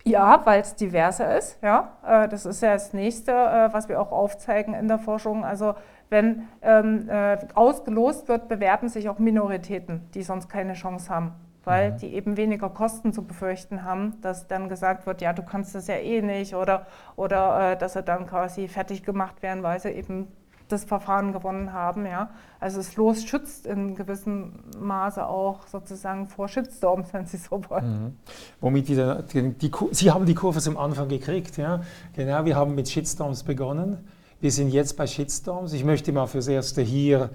Ja, weil es diverser ist. Ja, äh, das ist ja das Nächste, äh, was wir auch aufzeigen in der Forschung. Also wenn ähm, äh, ausgelost wird, bewerben sich auch Minoritäten, die sonst keine Chance haben, weil mhm. die eben weniger Kosten zu befürchten haben, dass dann gesagt wird, ja, du kannst das ja eh nicht oder, oder dass sie dann quasi fertig gemacht werden, weil sie eben das Verfahren gewonnen haben. Ja. Also das Los schützt in gewissem Maße auch sozusagen vor Shitstorms, wenn Sie so wollen. Mhm. Womit die, die, die, Sie haben die Kurve zum Anfang gekriegt. Ja. Genau, wir haben mit Shitstorms begonnen. Wir sind jetzt bei Shitstorms. Ich möchte mal fürs Erste hier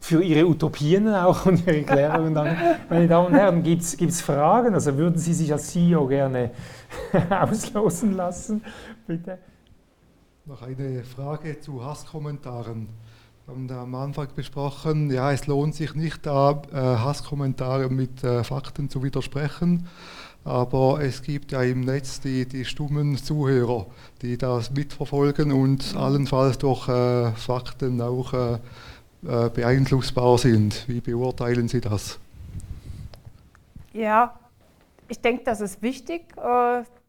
für Ihre Utopien auch und Ihre Klärungen danken. [LAUGHS] Meine Damen und Herren, gibt es Fragen? Also würden Sie sich als CEO gerne [LAUGHS] auslosen lassen? Bitte. Noch eine Frage zu Hasskommentaren. Wir haben da am Anfang besprochen, ja, es lohnt sich nicht, da äh, Hasskommentare mit äh, Fakten zu widersprechen, aber es gibt ja im Netz die, die stummen Zuhörer, die das mitverfolgen und allenfalls durch äh, Fakten auch beeinflussbar sind. Wie beurteilen Sie das? Ja, ich denke, das ist wichtig,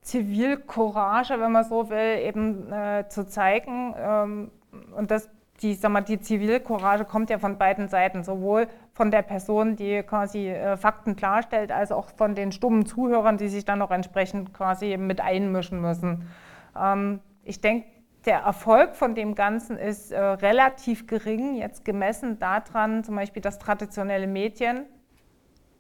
Zivilcourage, wenn man so will, eben äh, zu zeigen. Ähm, und das, die, sag mal, die Zivilcourage kommt ja von beiden Seiten, sowohl von der Person, die quasi äh, Fakten klarstellt, als auch von den stummen Zuhörern, die sich dann auch entsprechend quasi mit einmischen müssen. Ähm, ich denke, der Erfolg von dem Ganzen ist äh, relativ gering, jetzt gemessen daran, zum Beispiel, dass traditionelle Medien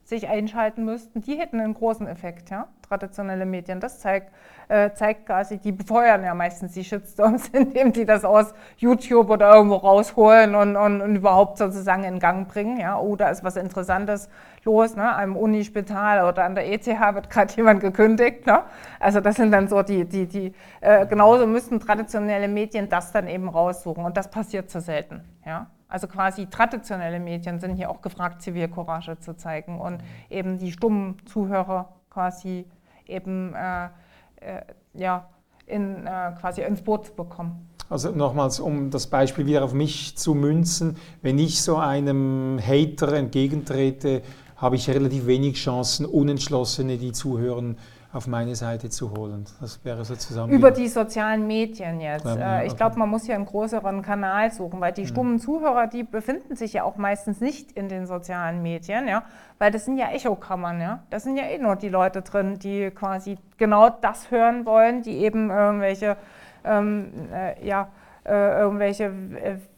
sich einschalten müssten, die hätten einen großen Effekt, ja? traditionelle Medien. Das zeigt, äh, zeigt quasi, die befeuern ja meistens die Shitstorms, [LAUGHS] indem die das aus YouTube oder irgendwo rausholen und, und, und überhaupt sozusagen in Gang bringen. Ja? Oh, da ist was Interessantes los, ne? am Unispital oder an der ETH wird gerade jemand gekündigt. Ne? Also das sind dann so die, die, die äh, genauso müssten traditionelle Medien das dann eben raussuchen und das passiert zu selten. Ja? Also quasi traditionelle Medien sind hier auch gefragt, Zivilcourage zu zeigen und eben die stummen Zuhörer quasi eben äh, äh, ja, in, äh, quasi ins Boot zu bekommen. Also nochmals, um das Beispiel wieder auf mich zu münzen, wenn ich so einem Hater entgegentrete, habe ich relativ wenig Chancen, Unentschlossene, die zuhören, auf meine Seite zu holen. Das wäre sozusagen. Über die sozialen Medien jetzt. Ja, äh, ich okay. glaube, man muss hier einen größeren Kanal suchen, weil die stummen ja. Zuhörer, die befinden sich ja auch meistens nicht in den sozialen Medien, ja, weil das sind ja Echokammern, ja. Da sind ja eh nur die Leute drin, die quasi genau das hören wollen, die eben irgendwelche, ähm, äh, ja, äh, irgendwelche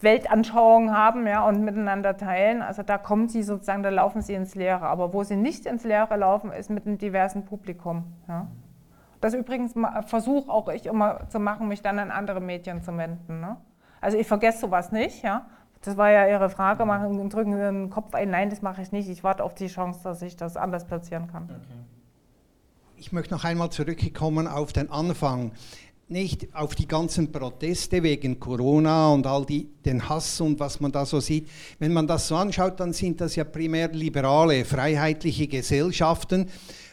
Weltanschauungen haben ja, und miteinander teilen. Also da kommen sie sozusagen, da laufen sie ins Leere. Aber wo sie nicht ins Leere laufen, ist mit einem diversen Publikum. Ja. Das übrigens versuche auch ich immer zu machen, mich dann an andere Medien zu wenden. Ne? Also ich vergesse sowas nicht. Ja. Das war ja Ihre Frage, machen, drücken Sie den Kopf ein. Nein, das mache ich nicht. Ich warte auf die Chance, dass ich das anders platzieren kann. Okay. Ich möchte noch einmal zurückkommen auf den Anfang nicht auf die ganzen Proteste wegen Corona und all die, den Hass und was man da so sieht. Wenn man das so anschaut, dann sind das ja primär liberale, freiheitliche Gesellschaften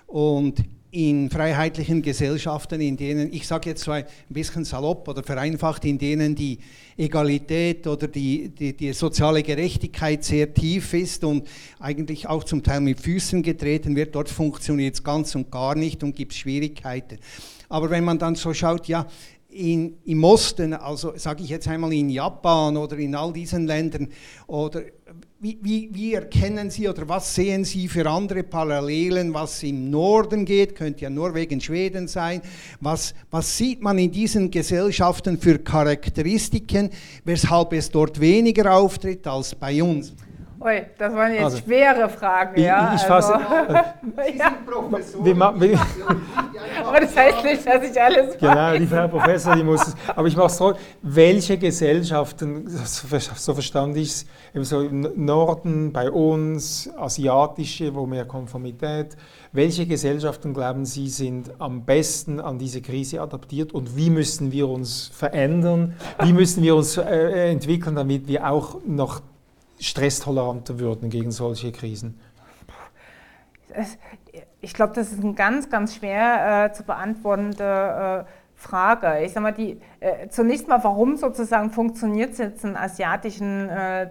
und in freiheitlichen Gesellschaften, in denen, ich sage jetzt so ein bisschen salopp oder vereinfacht, in denen die Egalität oder die, die, die, soziale Gerechtigkeit sehr tief ist und eigentlich auch zum Teil mit Füßen getreten wird, dort funktioniert es ganz und gar nicht und gibt Schwierigkeiten. Aber wenn man dann so schaut, ja, in, im Osten, also sage ich jetzt einmal in Japan oder in all diesen Ländern, oder wie, wie, wie, erkennen Sie oder was sehen Sie für andere Parallelen, was im Norden geht, könnte ja Norwegen, Schweden sein, was, was sieht man in diesen Gesellschaften für Charakteristiken, weshalb es dort weniger auftritt als bei uns? Ui, das waren jetzt also, schwere Fragen, ich, ja. Ich fasse. Also, [LAUGHS] Sie ja. sind Professor. Aber das heißt nicht, dass ich alles weiß. Genau, die Frau Professor, die muss es. Aber ich mache es trotzdem. Welche Gesellschaften, so verstand ich es, so im Norden, bei uns, asiatische, wo mehr Konformität, welche Gesellschaften glauben Sie sind am besten an diese Krise adaptiert und wie müssen wir uns verändern? Wie müssen wir uns äh, entwickeln, damit wir auch noch stresstoleranter würden gegen solche Krisen? Ich glaube, das ist eine ganz, ganz schwer äh, zu beantwortende äh, Frage. Ich sage mal, die, äh, zunächst mal, warum sozusagen funktioniert es jetzt in asiatischen äh,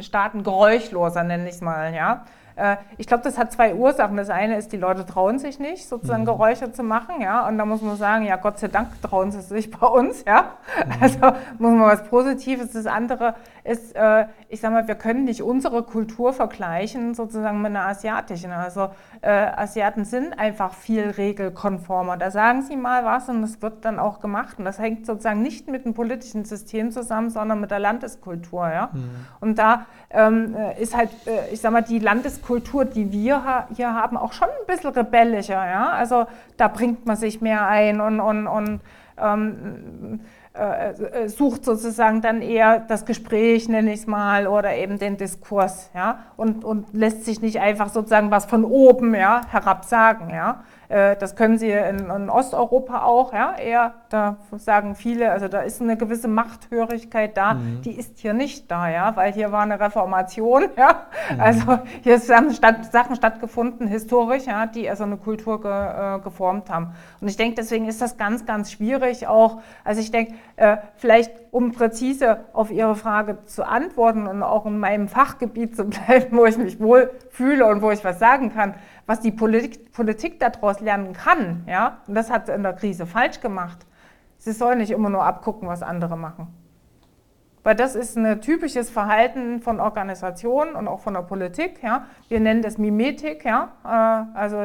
Staaten geräuschloser, nenne ich es mal, ja? Äh, ich glaube, das hat zwei Ursachen. Das eine ist, die Leute trauen sich nicht, sozusagen mhm. Geräusche zu machen, ja. Und da muss man sagen, ja, Gott sei Dank trauen sie sich [LAUGHS] bei uns, ja. Mhm. Also muss man was Positives. Das andere ist, äh, ich sage mal, wir können nicht unsere Kultur vergleichen sozusagen mit einer asiatischen. Also äh, Asiaten sind einfach viel regelkonformer. Da sagen sie mal was und das wird dann auch gemacht. Und das hängt sozusagen nicht mit dem politischen System zusammen, sondern mit der Landeskultur, ja. Mhm. Und da ähm, äh, ist halt, äh, ich sage mal, die Landeskultur Kultur, die wir hier haben, auch schon ein bisschen rebellischer. Ja? Also da bringt man sich mehr ein und, und, und ähm, äh, äh, sucht sozusagen dann eher das Gespräch, nenne ich es mal, oder eben den Diskurs, ja, und, und lässt sich nicht einfach sozusagen was von oben, ja, herab sagen, ja. Äh, das können Sie in, in, Osteuropa auch, ja, eher, da sagen viele, also da ist eine gewisse Machthörigkeit da, mhm. die ist hier nicht da, ja, weil hier war eine Reformation, [LAUGHS] ja, mhm. also hier haben statt, Sachen stattgefunden, historisch, ja, die also eine Kultur ge, äh, geformt haben. Und ich denke, deswegen ist das ganz, ganz schwierig auch, also ich denke, äh, vielleicht um präzise auf Ihre Frage zu antworten und auch in meinem Fachgebiet zu [LAUGHS] bleiben, wo ich mich wohl fühle und wo ich was sagen kann, was die Politik, Politik daraus lernen kann. Ja? Und das hat sie in der Krise falsch gemacht. Sie soll nicht immer nur abgucken, was andere machen. Weil das ist ein typisches Verhalten von Organisationen und auch von der Politik. Ja. Wir nennen das Mimetik. Ja. Äh, also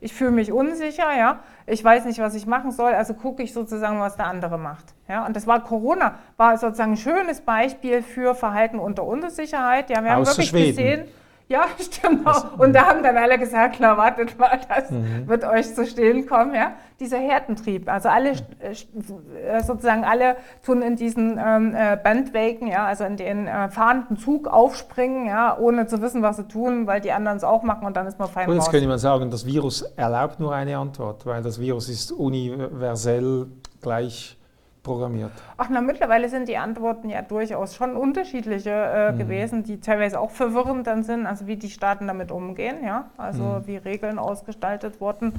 ich fühle mich unsicher, ja. ich weiß nicht, was ich machen soll, also gucke ich sozusagen, was der andere macht. Ja. Und das war Corona, war sozusagen ein schönes Beispiel für Verhalten unter Unsicherheit. Ja, wir haben wirklich Schweden. gesehen, ja, [LAUGHS] stimmt auch. Und da haben dann alle gesagt, na wartet mal, das mhm. wird euch zu stehen kommen. Ja? Dieser Herdentrieb, also alle äh, sozusagen alle tun in diesen ähm, äh, Bandwagen, ja, also in den äh, fahrenden Zug aufspringen, ja, ohne zu wissen, was sie tun, weil die anderen es auch machen und dann ist man fein Und jetzt könnte man sagen, das Virus erlaubt nur eine Antwort, weil das Virus ist universell gleich programmiert? Ach, na, mittlerweile sind die Antworten ja durchaus schon unterschiedliche äh, mhm. gewesen, die teilweise auch verwirrend dann sind, also wie die Staaten damit umgehen, ja, also mhm. wie Regeln ausgestaltet wurden.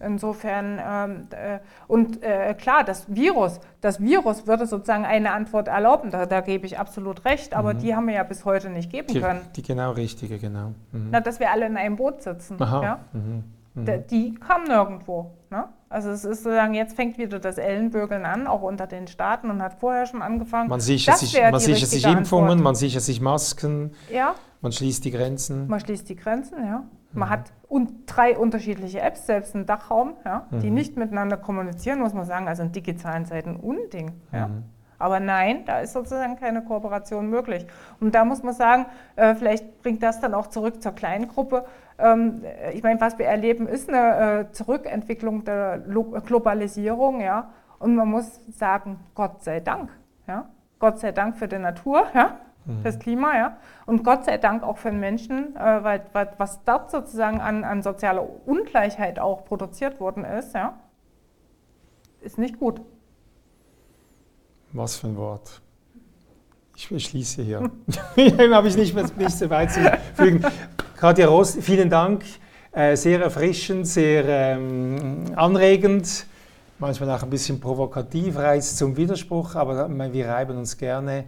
Insofern, ähm, äh, und äh, klar, das Virus, das Virus würde sozusagen eine Antwort erlauben, da, da gebe ich absolut recht, aber mhm. die haben wir ja bis heute nicht geben die, können. Die genau richtige, genau. Mhm. Na, dass wir alle in einem Boot sitzen. Aha. Ja? Mhm. Die kam nirgendwo. Ne? Also es ist sozusagen, jetzt fängt wieder das Ellenbürgeln an, auch unter den Staaten und hat vorher schon angefangen. Man sichert sich, man sichert sich Impfungen, Antwort. man sichert sich Masken, ja. man schließt die Grenzen. Man schließt die Grenzen, ja. Man mhm. hat un drei unterschiedliche Apps, selbst einen Dachraum, ja, mhm. die nicht miteinander kommunizieren, muss man sagen, also in digitalen Zeiten Unding. Ja. Mhm. Aber nein, da ist sozusagen keine Kooperation möglich. Und da muss man sagen, äh, vielleicht bringt das dann auch zurück zur Kleingruppe. Ähm, ich meine, was wir erleben, ist eine äh, Zurückentwicklung der Lo Globalisierung. Ja? Und man muss sagen, Gott sei Dank. Ja? Gott sei Dank für die Natur, ja? Mhm. fürs Klima. Ja? Und Gott sei Dank auch für den Menschen, äh, weil, weil, was dort sozusagen an, an sozialer Ungleichheit auch produziert worden ist, ja? ist nicht gut. Was für ein Wort. Ich, ich schließe hier. [LAUGHS] Dem habe ich nicht mehr nichts so weit zu fügen. Katja Ross, vielen Dank. Äh, sehr erfrischend, sehr ähm, anregend, manchmal auch ein bisschen provokativ, reizt zum Widerspruch, aber wir reiben uns gerne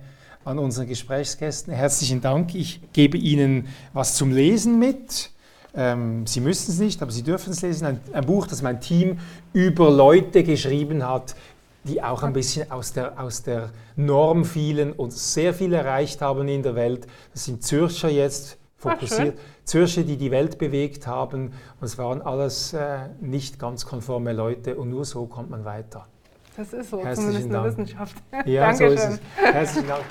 an unseren Gesprächsgästen. Herzlichen Dank. Ich gebe Ihnen was zum Lesen mit. Ähm, Sie müssen es nicht, aber Sie dürfen es lesen. Ein, ein Buch, das mein Team über Leute geschrieben hat, die auch ein bisschen aus der, aus der Norm fielen und sehr viel erreicht haben in der Welt. Das sind Zürcher jetzt fokussiert. Zürcher, die die Welt bewegt haben. Und es waren alles äh, nicht ganz konforme Leute und nur so kommt man weiter. Das ist so, Herzlichen zumindest in der Wissenschaft. [LAUGHS] Ja, so ist es. Herzlichen Dank.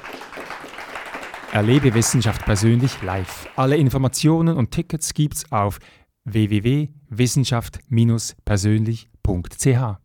Erlebe Wissenschaft persönlich live. Alle Informationen und Tickets gibt's auf www.wissenschaft-persönlich.ch.